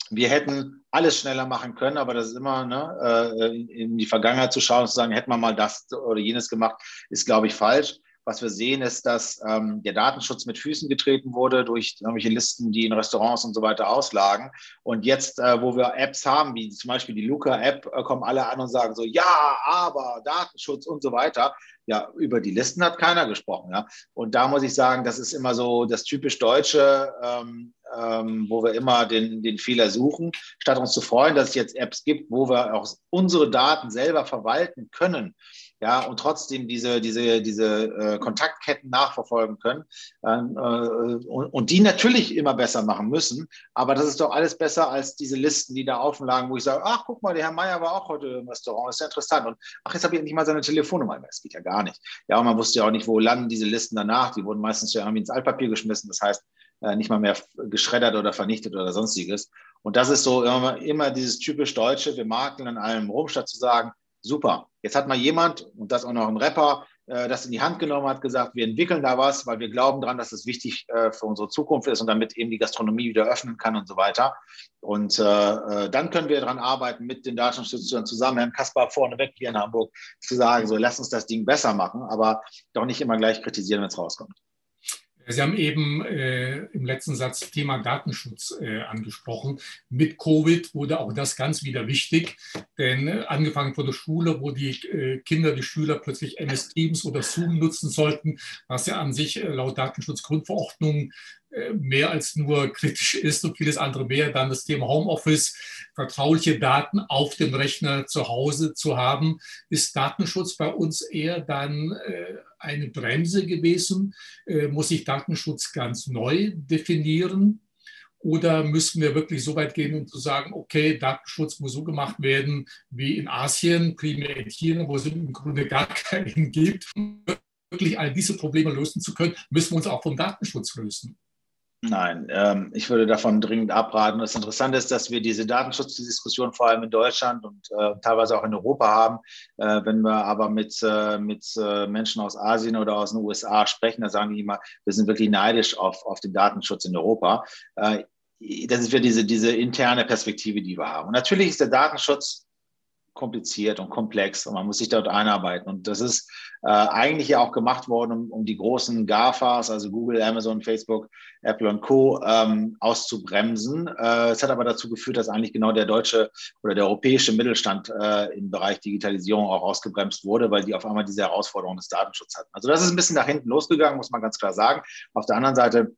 wir hätten alles schneller machen können, aber das ist immer ne, äh, in die Vergangenheit zu schauen und zu sagen, hätten wir mal das oder jenes gemacht, ist, glaube ich, falsch. Was wir sehen, ist, dass ähm, der Datenschutz mit Füßen getreten wurde durch irgendwelche Listen, die in Restaurants und so weiter auslagen. Und jetzt, äh, wo wir Apps haben, wie zum Beispiel die Luca-App, äh, kommen alle an und sagen so, ja, aber Datenschutz und so weiter. Ja, über die Listen hat keiner gesprochen. Ja. Und da muss ich sagen, das ist immer so das typisch Deutsche. Ähm, ähm, wo wir immer den, den Fehler suchen, statt uns zu freuen, dass es jetzt Apps gibt, wo wir auch unsere Daten selber verwalten können. Ja, und trotzdem diese, diese, diese äh, Kontaktketten nachverfolgen können ähm, äh, und, und, die natürlich immer besser machen müssen. Aber das ist doch alles besser als diese Listen, die da auflagen, wo ich sage, ach, guck mal, der Herr Meier war auch heute im Restaurant, das ist ja interessant. Und ach, jetzt habe ich nicht mal seine Telefonnummer. Das geht ja gar nicht. Ja, und man wusste ja auch nicht, wo landen diese Listen danach. Die wurden meistens ja irgendwie ins Altpapier geschmissen. Das heißt, äh, nicht mal mehr geschreddert oder vernichtet oder sonstiges. Und das ist so immer, immer dieses typisch Deutsche, wir makeln an allem rum, statt zu sagen, super, jetzt hat mal jemand, und das auch noch ein Rapper, äh, das in die Hand genommen hat, gesagt, wir entwickeln da was, weil wir glauben daran, dass es wichtig äh, für unsere Zukunft ist und damit eben die Gastronomie wieder öffnen kann und so weiter. Und äh, dann können wir daran arbeiten, mit den Datenschützern zusammen, Herrn Kaspar vorneweg hier in Hamburg, zu sagen, so lass uns das Ding besser machen, aber doch nicht immer gleich kritisieren, wenn es rauskommt. Sie haben eben äh, im letzten Satz Thema Datenschutz äh, angesprochen. Mit Covid wurde auch das ganz wieder wichtig, denn äh, angefangen von der Schule, wo die äh, Kinder, die Schüler plötzlich MS Teams oder Zoom nutzen sollten, was ja an sich äh, laut Datenschutzgrundverordnung äh, mehr als nur kritisch ist und vieles andere mehr. Dann das Thema Homeoffice, vertrauliche Daten auf dem Rechner zu Hause zu haben. Ist Datenschutz bei uns eher dann äh, eine Bremse gewesen? Äh, muss sich Datenschutz ganz neu definieren? Oder müssen wir wirklich so weit gehen, um zu sagen, okay, Datenschutz muss so gemacht werden wie in Asien, primär in China, wo es im Grunde gar [LAUGHS] keinen gibt. Um wirklich all diese Probleme lösen zu können, müssen wir uns auch vom Datenschutz lösen. Nein, ähm, ich würde davon dringend abraten. Das Interessante ist, dass wir diese Datenschutzdiskussion vor allem in Deutschland und äh, teilweise auch in Europa haben. Äh, wenn wir aber mit, äh, mit äh, Menschen aus Asien oder aus den USA sprechen, dann sagen die immer, wir sind wirklich neidisch auf, auf den Datenschutz in Europa. Äh, das ist für diese, diese interne Perspektive, die wir haben. Und natürlich ist der Datenschutz kompliziert und komplex und man muss sich dort einarbeiten. Und das ist äh, eigentlich ja auch gemacht worden, um, um, die großen GAFAs, also Google, Amazon, Facebook, Apple und Co. Ähm, auszubremsen. Äh, es hat aber dazu geführt, dass eigentlich genau der deutsche oder der europäische Mittelstand äh, im Bereich Digitalisierung auch ausgebremst wurde, weil die auf einmal diese Herausforderung des Datenschutzes hatten. Also das ist ein bisschen nach hinten losgegangen, muss man ganz klar sagen. Auf der anderen Seite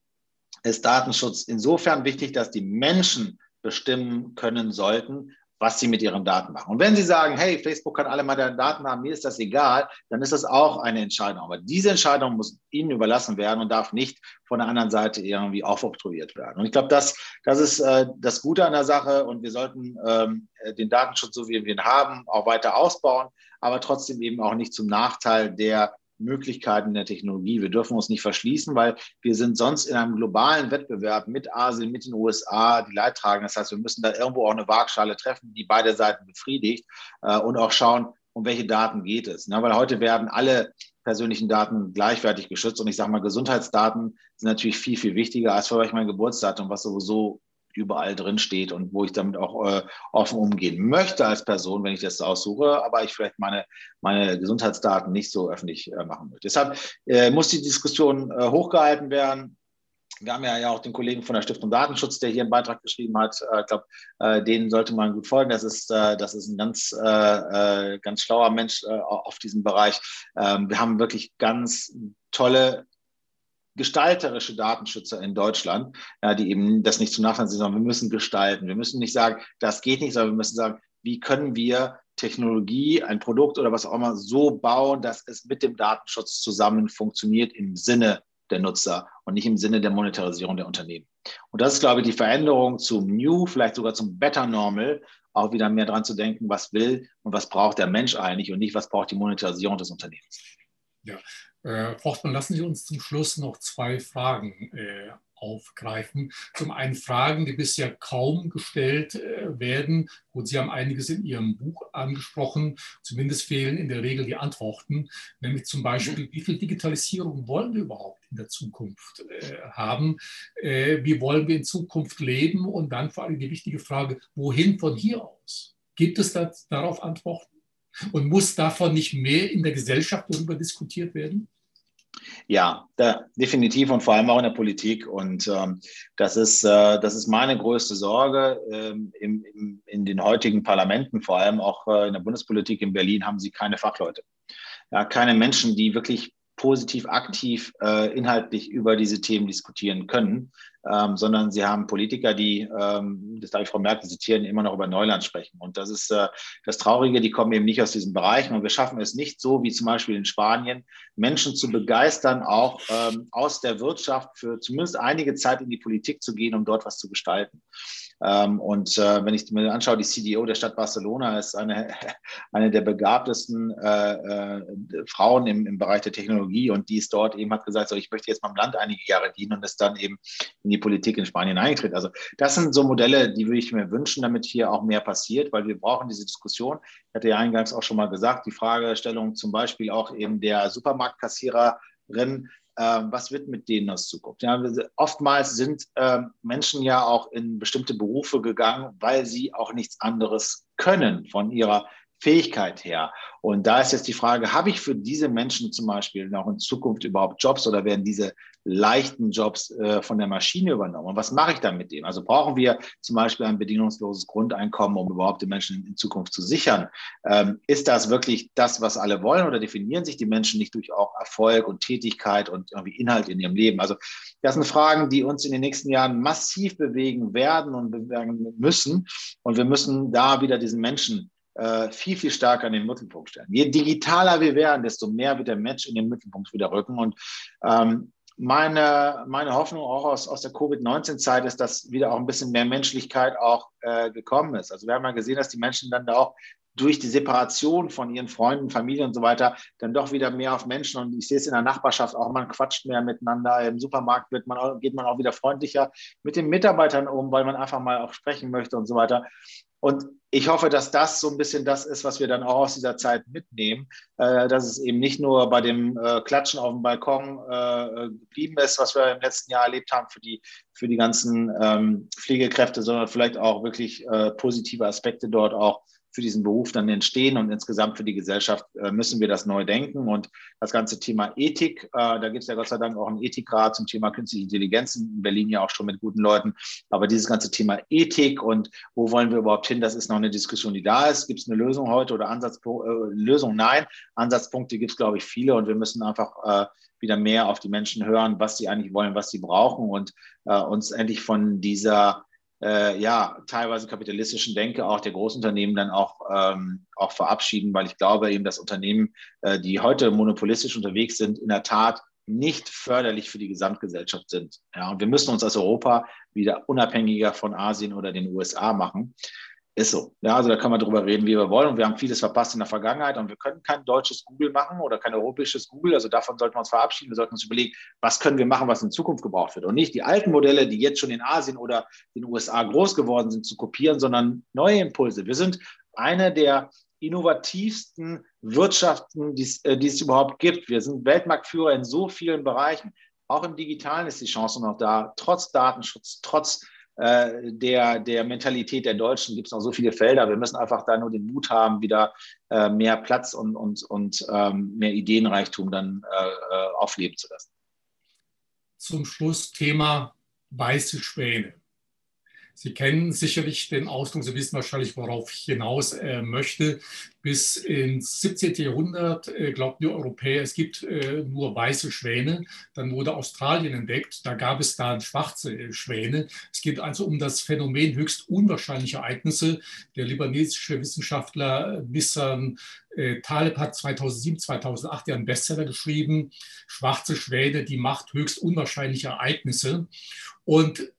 ist Datenschutz insofern wichtig, dass die Menschen bestimmen können sollten, was sie mit ihren Daten machen. Und wenn sie sagen, hey, Facebook kann alle meine Daten haben, mir ist das egal, dann ist das auch eine Entscheidung. Aber diese Entscheidung muss ihnen überlassen werden und darf nicht von der anderen Seite irgendwie aufoktroyiert werden. Und ich glaube, das, das ist äh, das Gute an der Sache und wir sollten ähm, den Datenschutz, so wie wir ihn haben, auch weiter ausbauen, aber trotzdem eben auch nicht zum Nachteil der Möglichkeiten der Technologie. Wir dürfen uns nicht verschließen, weil wir sind sonst in einem globalen Wettbewerb mit Asien, mit den USA, die Leidtragenden. Das heißt, wir müssen da irgendwo auch eine Waagschale treffen, die beide Seiten befriedigt äh, und auch schauen, um welche Daten geht es. Ne? Weil heute werden alle persönlichen Daten gleichwertig geschützt und ich sage mal, Gesundheitsdaten sind natürlich viel, viel wichtiger als euch mein Geburtsdatum, was sowieso überall drin steht und wo ich damit auch äh, offen umgehen möchte als Person, wenn ich das aussuche, aber ich vielleicht meine, meine Gesundheitsdaten nicht so öffentlich äh, machen möchte. Deshalb äh, muss die Diskussion äh, hochgehalten werden. Wir haben ja, auch den Kollegen von der Stiftung Datenschutz, der hier einen Beitrag geschrieben hat. Äh, ich glaube, äh, denen sollte man gut folgen. Das ist, das ist ein ganz, ganz schlauer Mensch auf diesem Bereich. Ähm, wir haben wirklich ganz tolle gestalterische Datenschützer in Deutschland, ja, die eben das nicht zu Nachteil sind, sondern wir müssen gestalten. Wir müssen nicht sagen, das geht nicht, sondern wir müssen sagen, wie können wir Technologie, ein Produkt oder was auch immer so bauen, dass es mit dem Datenschutz zusammen funktioniert im Sinne der Nutzer und nicht im Sinne der Monetarisierung der Unternehmen. Und das ist, glaube ich, die Veränderung zum New, vielleicht sogar zum Better Normal, auch wieder mehr dran zu denken, was will und was braucht der Mensch eigentlich und nicht, was braucht die Monetarisierung des Unternehmens. Ja, äh, Forstmann, lassen Sie uns zum Schluss noch zwei Fragen äh, aufgreifen. Zum einen Fragen, die bisher kaum gestellt äh, werden. Gut, Sie haben einiges in Ihrem Buch angesprochen. Zumindest fehlen in der Regel die Antworten. Nämlich zum Beispiel, wie viel Digitalisierung wollen wir überhaupt in der Zukunft äh, haben? Äh, wie wollen wir in Zukunft leben? Und dann vor allem die wichtige Frage, wohin von hier aus? Gibt es da, darauf Antworten? Und muss davon nicht mehr in der Gesellschaft darüber diskutiert werden? Ja, da, definitiv und vor allem auch in der Politik. Und ähm, das, ist, äh, das ist meine größte Sorge. Ähm, im, im, in den heutigen Parlamenten, vor allem auch äh, in der Bundespolitik in Berlin, haben sie keine Fachleute. Ja, keine Menschen, die wirklich positiv, aktiv, äh, inhaltlich über diese Themen diskutieren können, ähm, sondern sie haben Politiker, die, ähm, das darf ich Frau Merkel zitieren, immer noch über Neuland sprechen. Und das ist äh, das Traurige, die kommen eben nicht aus diesen Bereichen. Und wir schaffen es nicht so, wie zum Beispiel in Spanien, Menschen zu begeistern, auch ähm, aus der Wirtschaft für zumindest einige Zeit in die Politik zu gehen, um dort was zu gestalten. Ähm, und äh, wenn ich mir anschaue, die CDO der Stadt Barcelona ist eine, [LAUGHS] eine der begabtesten äh, äh, Frauen im, im Bereich der Technologie und die ist dort eben hat gesagt, so, ich möchte jetzt meinem Land einige Jahre dienen und ist dann eben in die Politik in Spanien eingetreten. Also das sind so Modelle, die würde ich mir wünschen, damit hier auch mehr passiert, weil wir brauchen diese Diskussion. Ich hatte ja eingangs auch schon mal gesagt, die Fragestellung zum Beispiel auch eben der Supermarktkassiererin, was wird mit denen aus Zukunft? Ja, oftmals sind ähm, Menschen ja auch in bestimmte Berufe gegangen, weil sie auch nichts anderes können von ihrer Fähigkeit her. Und da ist jetzt die Frage, habe ich für diese Menschen zum Beispiel noch in Zukunft überhaupt Jobs oder werden diese leichten Jobs äh, von der Maschine übernommen? Und was mache ich dann mit denen? Also brauchen wir zum Beispiel ein bedingungsloses Grundeinkommen, um überhaupt den Menschen in Zukunft zu sichern? Ähm, ist das wirklich das, was alle wollen oder definieren sich die Menschen nicht durch auch Erfolg und Tätigkeit und irgendwie Inhalt in ihrem Leben? Also das sind Fragen, die uns in den nächsten Jahren massiv bewegen werden und bewegen müssen. Und wir müssen da wieder diesen Menschen äh, viel, viel stärker in den Mittelpunkt stellen. Je digitaler wir werden, desto mehr wird der Mensch in den Mittelpunkt wieder rücken. Und ähm, meine, meine Hoffnung auch aus, aus der Covid-19-Zeit ist, dass wieder auch ein bisschen mehr Menschlichkeit auch äh, gekommen ist. Also wir haben ja gesehen, dass die Menschen dann da auch durch die Separation von ihren Freunden, Familien und so weiter dann doch wieder mehr auf Menschen und ich sehe es in der Nachbarschaft auch, man quatscht mehr miteinander. Im Supermarkt wird man, geht man auch wieder freundlicher mit den Mitarbeitern um, weil man einfach mal auch sprechen möchte und so weiter. Und ich hoffe, dass das so ein bisschen das ist, was wir dann auch aus dieser Zeit mitnehmen, äh, dass es eben nicht nur bei dem äh, Klatschen auf dem Balkon äh, geblieben ist, was wir im letzten Jahr erlebt haben für die, für die ganzen ähm, Pflegekräfte, sondern vielleicht auch wirklich positive Aspekte dort auch für diesen Beruf dann entstehen und insgesamt für die Gesellschaft äh, müssen wir das neu denken. Und das ganze Thema Ethik, äh, da gibt es ja Gott sei Dank auch einen Ethikrat zum Thema künstliche Intelligenz in Berlin ja auch schon mit guten Leuten. Aber dieses ganze Thema Ethik und wo wollen wir überhaupt hin, das ist noch eine Diskussion, die da ist. Gibt es eine Lösung heute oder Ansatzpunkt? Äh, Lösung? Nein. Ansatzpunkte gibt es, glaube ich, viele und wir müssen einfach äh, wieder mehr auf die Menschen hören, was sie eigentlich wollen, was sie brauchen und äh, uns endlich von dieser äh, ja, teilweise kapitalistischen Denke auch der Großunternehmen dann auch, ähm, auch verabschieden, weil ich glaube eben, dass Unternehmen, äh, die heute monopolistisch unterwegs sind, in der Tat nicht förderlich für die Gesamtgesellschaft sind. Ja, und wir müssen uns als Europa wieder unabhängiger von Asien oder den USA machen. Ist so. Ja, also da kann man drüber reden, wie wir wollen. Und wir haben vieles verpasst in der Vergangenheit und wir können kein deutsches Google machen oder kein europäisches Google. Also davon sollten wir uns verabschieden. Wir sollten uns überlegen, was können wir machen, was in Zukunft gebraucht wird. Und nicht die alten Modelle, die jetzt schon in Asien oder den USA groß geworden sind, zu kopieren, sondern neue Impulse. Wir sind eine der innovativsten Wirtschaften, äh, die es überhaupt gibt. Wir sind Weltmarktführer in so vielen Bereichen. Auch im Digitalen ist die Chance noch da, trotz Datenschutz, trotz äh, der, der Mentalität der Deutschen gibt es noch so viele Felder. Wir müssen einfach da nur den Mut haben, wieder äh, mehr Platz und, und, und ähm, mehr Ideenreichtum dann äh, aufleben zu lassen. Zum Schluss Thema weiße Schwäne. Sie kennen sicherlich den Ausdruck, Sie wissen wahrscheinlich, worauf ich hinaus äh, möchte. Bis ins 17. Jahrhundert äh, glaubten die Europäer, es gibt äh, nur weiße Schwäne. Dann wurde Australien entdeckt, da gab es dann schwarze äh, Schwäne. Es geht also um das Phänomen höchst unwahrscheinlicher Ereignisse. Der libanesische Wissenschaftler Nissan äh, Taleb hat 2007, 2008 ja einen Bestseller geschrieben, Schwarze Schwäne, die Macht höchst unwahrscheinlicher Ereignisse. Und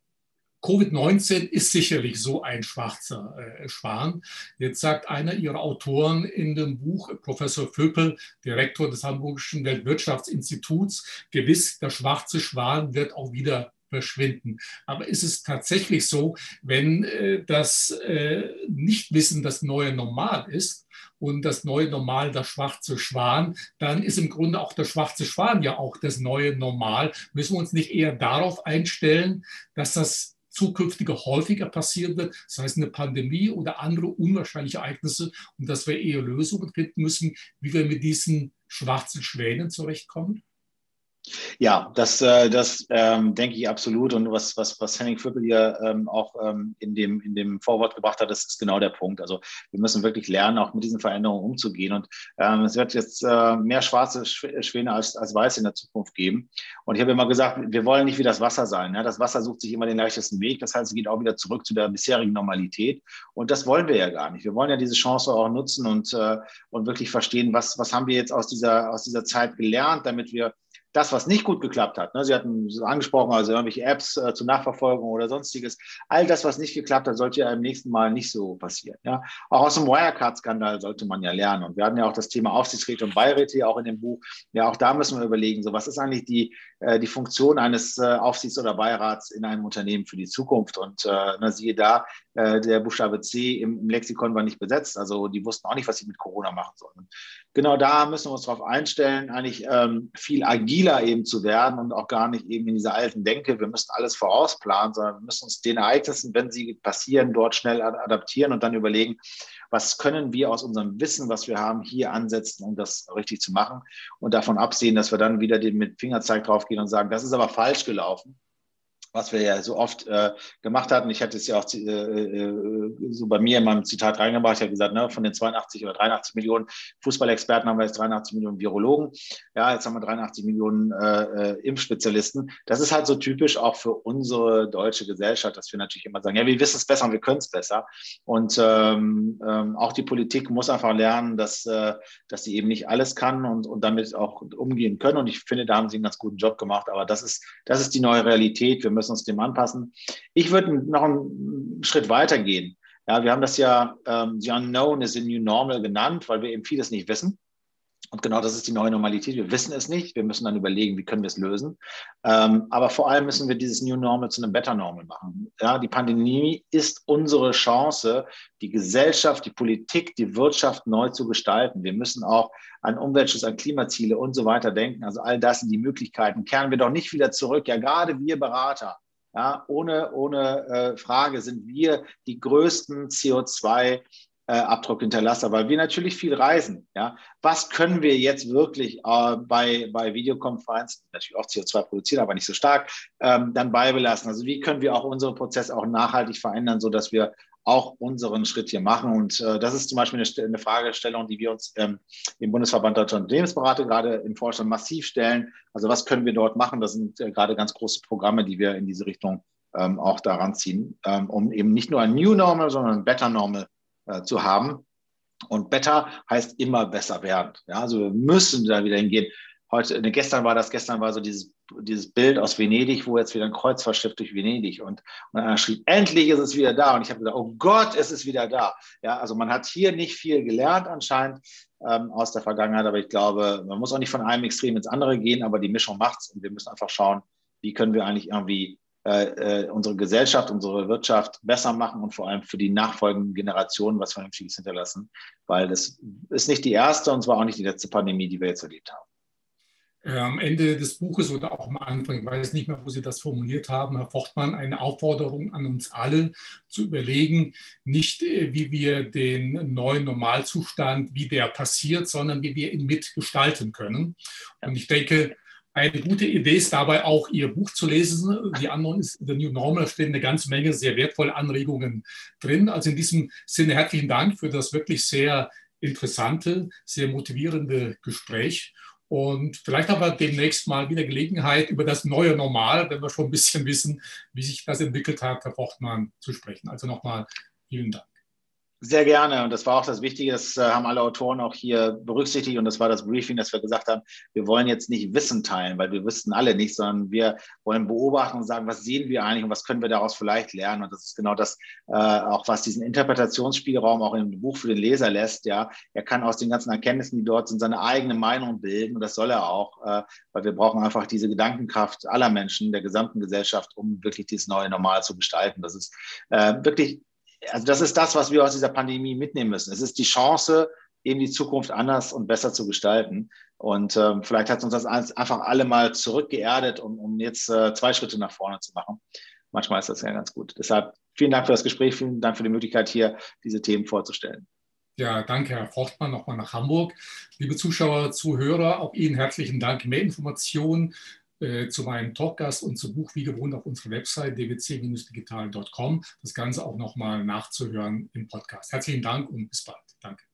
Covid-19 ist sicherlich so ein schwarzer äh, Schwan. Jetzt sagt einer ihrer Autoren in dem Buch, Professor Vöpel, Direktor des Hamburgischen Weltwirtschaftsinstituts, gewiss, der schwarze Schwan wird auch wieder verschwinden. Aber ist es tatsächlich so, wenn äh, das äh, Nichtwissen das neue Normal ist, und das neue Normal der schwarze Schwan, dann ist im Grunde auch der schwarze Schwan ja auch das neue Normal. Müssen wir uns nicht eher darauf einstellen, dass das zukünftige häufiger passieren wird, sei es eine Pandemie oder andere unwahrscheinliche Ereignisse und dass wir eher Lösungen finden müssen, wie wir mit diesen schwarzen Schwänen zurechtkommen? Ja, das, äh, das ähm, denke ich absolut. Und was, was, was Henning Vöppel hier ähm, auch ähm, in, dem, in dem Vorwort gebracht hat, das ist genau der Punkt. Also wir müssen wirklich lernen, auch mit diesen Veränderungen umzugehen. Und ähm, es wird jetzt äh, mehr schwarze Schwäne als, als weiße in der Zukunft geben. Und ich habe immer gesagt, wir wollen nicht wie das Wasser sein. Ja? Das Wasser sucht sich immer den leichtesten Weg. Das heißt, es geht auch wieder zurück zu der bisherigen Normalität. Und das wollen wir ja gar nicht. Wir wollen ja diese Chance auch nutzen und, äh, und wirklich verstehen, was, was haben wir jetzt aus dieser, aus dieser Zeit gelernt, damit wir das, was nicht gut geklappt hat, ne, Sie hatten es angesprochen, also irgendwelche Apps äh, zur Nachverfolgung oder sonstiges, all das, was nicht geklappt hat, sollte ja im nächsten Mal nicht so passieren. Ja? Auch aus dem Wirecard-Skandal sollte man ja lernen. Und wir hatten ja auch das Thema Aufsichtsräte und Beiräte auch in dem Buch. Ja, auch da müssen wir überlegen, so was ist eigentlich die, die Funktion eines äh, Aufsichts- oder Beirats in einem Unternehmen für die Zukunft? Und äh, na, siehe da, äh, der Buchstabe C im, im, Lexikon war nicht besetzt. Also die wussten auch nicht, was sie mit Corona machen sollen. genau da müssen wir uns darauf einstellen, eigentlich ähm, viel agiler agiler eben zu werden und auch gar nicht eben in dieser alten Denke, wir müssen alles vorausplanen, sondern wir müssen uns den Ereignissen, wenn sie passieren, dort schnell adaptieren und dann überlegen, was können wir aus unserem Wissen, was wir haben, hier ansetzen, um das richtig zu machen und davon absehen, dass wir dann wieder mit Fingerzeig draufgehen und sagen, das ist aber falsch gelaufen was wir ja so oft äh, gemacht hatten. Ich hatte es ja auch äh, äh, so bei mir in meinem Zitat reingebracht. Ich habe gesagt, ne, von den 82 oder 83 Millionen Fußballexperten haben wir jetzt 83 Millionen Virologen. Ja, jetzt haben wir 83 Millionen äh, äh, Impfspezialisten. Das ist halt so typisch auch für unsere deutsche Gesellschaft, dass wir natürlich immer sagen, ja, wir wissen es besser und wir können es besser. Und ähm, ähm, auch die Politik muss einfach lernen, dass, dass sie eben nicht alles kann und, und damit auch umgehen können. Und ich finde, da haben sie einen ganz guten Job gemacht. Aber das ist, das ist die neue Realität. Wir müssen uns dem anpassen. Ich würde noch einen Schritt weiter gehen. Ja, wir haben das ja ähm, The Unknown is the New Normal genannt, weil wir eben vieles nicht wissen. Und genau das ist die neue Normalität. Wir wissen es nicht. Wir müssen dann überlegen, wie können wir es lösen. Ähm, aber vor allem müssen wir dieses New Normal zu einem Better Normal machen. Ja, die Pandemie ist unsere Chance, die Gesellschaft, die Politik, die Wirtschaft neu zu gestalten. Wir müssen auch an Umweltschutz, an Klimaziele und so weiter denken. Also all das sind die Möglichkeiten. Kehren wir doch nicht wieder zurück. Ja, gerade wir Berater. Ja, ohne, ohne äh, Frage sind wir die größten CO2 äh, Abdruck hinterlasse, weil wir natürlich viel reisen. Ja? Was können wir jetzt wirklich äh, bei, bei Videokonferenzen, natürlich auch CO2 produzieren, aber nicht so stark, ähm, dann beibelassen? Also wie können wir auch unseren Prozess auch nachhaltig verändern, sodass wir auch unseren Schritt hier machen. Und äh, das ist zum Beispiel eine, eine Fragestellung, die wir uns ähm, im Bundesverband Deutscher Unternehmensberater gerade im Vorstand massiv stellen. Also was können wir dort machen? Das sind äh, gerade ganz große Programme, die wir in diese Richtung ähm, auch daran ziehen, ähm, um eben nicht nur ein New Normal, sondern ein Better Normal äh, zu haben. Und better heißt immer besser werden. Ja, also wir müssen da wieder hingehen. Heute, ne, gestern war das, gestern war so dieses, dieses Bild aus Venedig, wo jetzt wieder ein Kreuzfahrtschiff durch Venedig und, und einer schrieb, endlich ist es wieder da. Und ich habe gesagt, oh Gott, es ist wieder da. Ja, also man hat hier nicht viel gelernt anscheinend ähm, aus der Vergangenheit, aber ich glaube, man muss auch nicht von einem Extrem ins andere gehen, aber die Mischung macht's und wir müssen einfach schauen, wie können wir eigentlich irgendwie äh, äh, unsere Gesellschaft, unsere Wirtschaft besser machen und vor allem für die nachfolgenden Generationen was Vernünftiges hinterlassen, weil das ist nicht die erste und zwar auch nicht die letzte Pandemie, die wir jetzt erlebt haben. äh, am Ende des Buches oder auch am Anfang, ich weiß nicht mehr, wo Sie das formuliert haben, Herr Forchtmann, eine Aufforderung an uns alle zu überlegen, nicht wie wir den neuen Normalzustand, wie der passiert, sondern wie wir ihn mitgestalten können. Und ich denke, eine gute Idee ist dabei auch, Ihr Buch zu lesen. Die anderen ist The New Normal, stehen eine ganze Menge sehr wertvolle Anregungen drin. Also in diesem Sinne herzlichen Dank für das wirklich sehr interessante, sehr motivierende Gespräch. Und vielleicht haben wir demnächst mal wieder Gelegenheit, über das neue Normal, wenn wir schon ein bisschen wissen, wie sich das entwickelt hat, Herr Forchtmann, zu sprechen. Also nochmal vielen Dank. Sehr gerne. Und das war auch das Wichtige, das äh, haben alle Autoren auch hier berücksichtigt. Und das war das Briefing, dass wir gesagt haben, wir wollen jetzt nicht Wissen teilen, weil wir wüssten alle nicht, sondern wir wollen beobachten und sagen, was sehen wir eigentlich und was können wir daraus vielleicht lernen. Und das ist genau das, äh, auch was diesen Interpretationsspielraum auch im Buch für den Leser lässt. Ja, er kann aus den ganzen Erkenntnissen, die dort sind, seine eigene Meinung bilden. Und das soll er auch, äh, weil wir brauchen einfach diese Gedankenkraft aller Menschen, der gesamten Gesellschaft, um wirklich dieses neue Normal zu gestalten. Das ist äh, wirklich also das ist das, was wir aus dieser Pandemie mitnehmen müssen. Es ist die Chance, eben die Zukunft anders und besser zu gestalten. Und ähm, vielleicht hat uns das einfach alle mal zurückgeerdet, um, um jetzt äh, zwei Schritte nach vorne zu machen. Manchmal ist das ja ganz gut. Deshalb vielen Dank für das Gespräch, vielen Dank für die Möglichkeit, hier diese Themen vorzustellen. Ja, danke, Herr Fortmann, nochmal nach Hamburg. Liebe Zuschauer, Zuhörer, auch Ihnen herzlichen Dank. Mehr Informationen äh, zu meinem Talkgast und zum Buch wie gewohnt auf unserer Website dwc-digital.com. Das Ganze auch nochmal nachzuhören im Podcast. Herzlichen Dank und bis bald. Danke.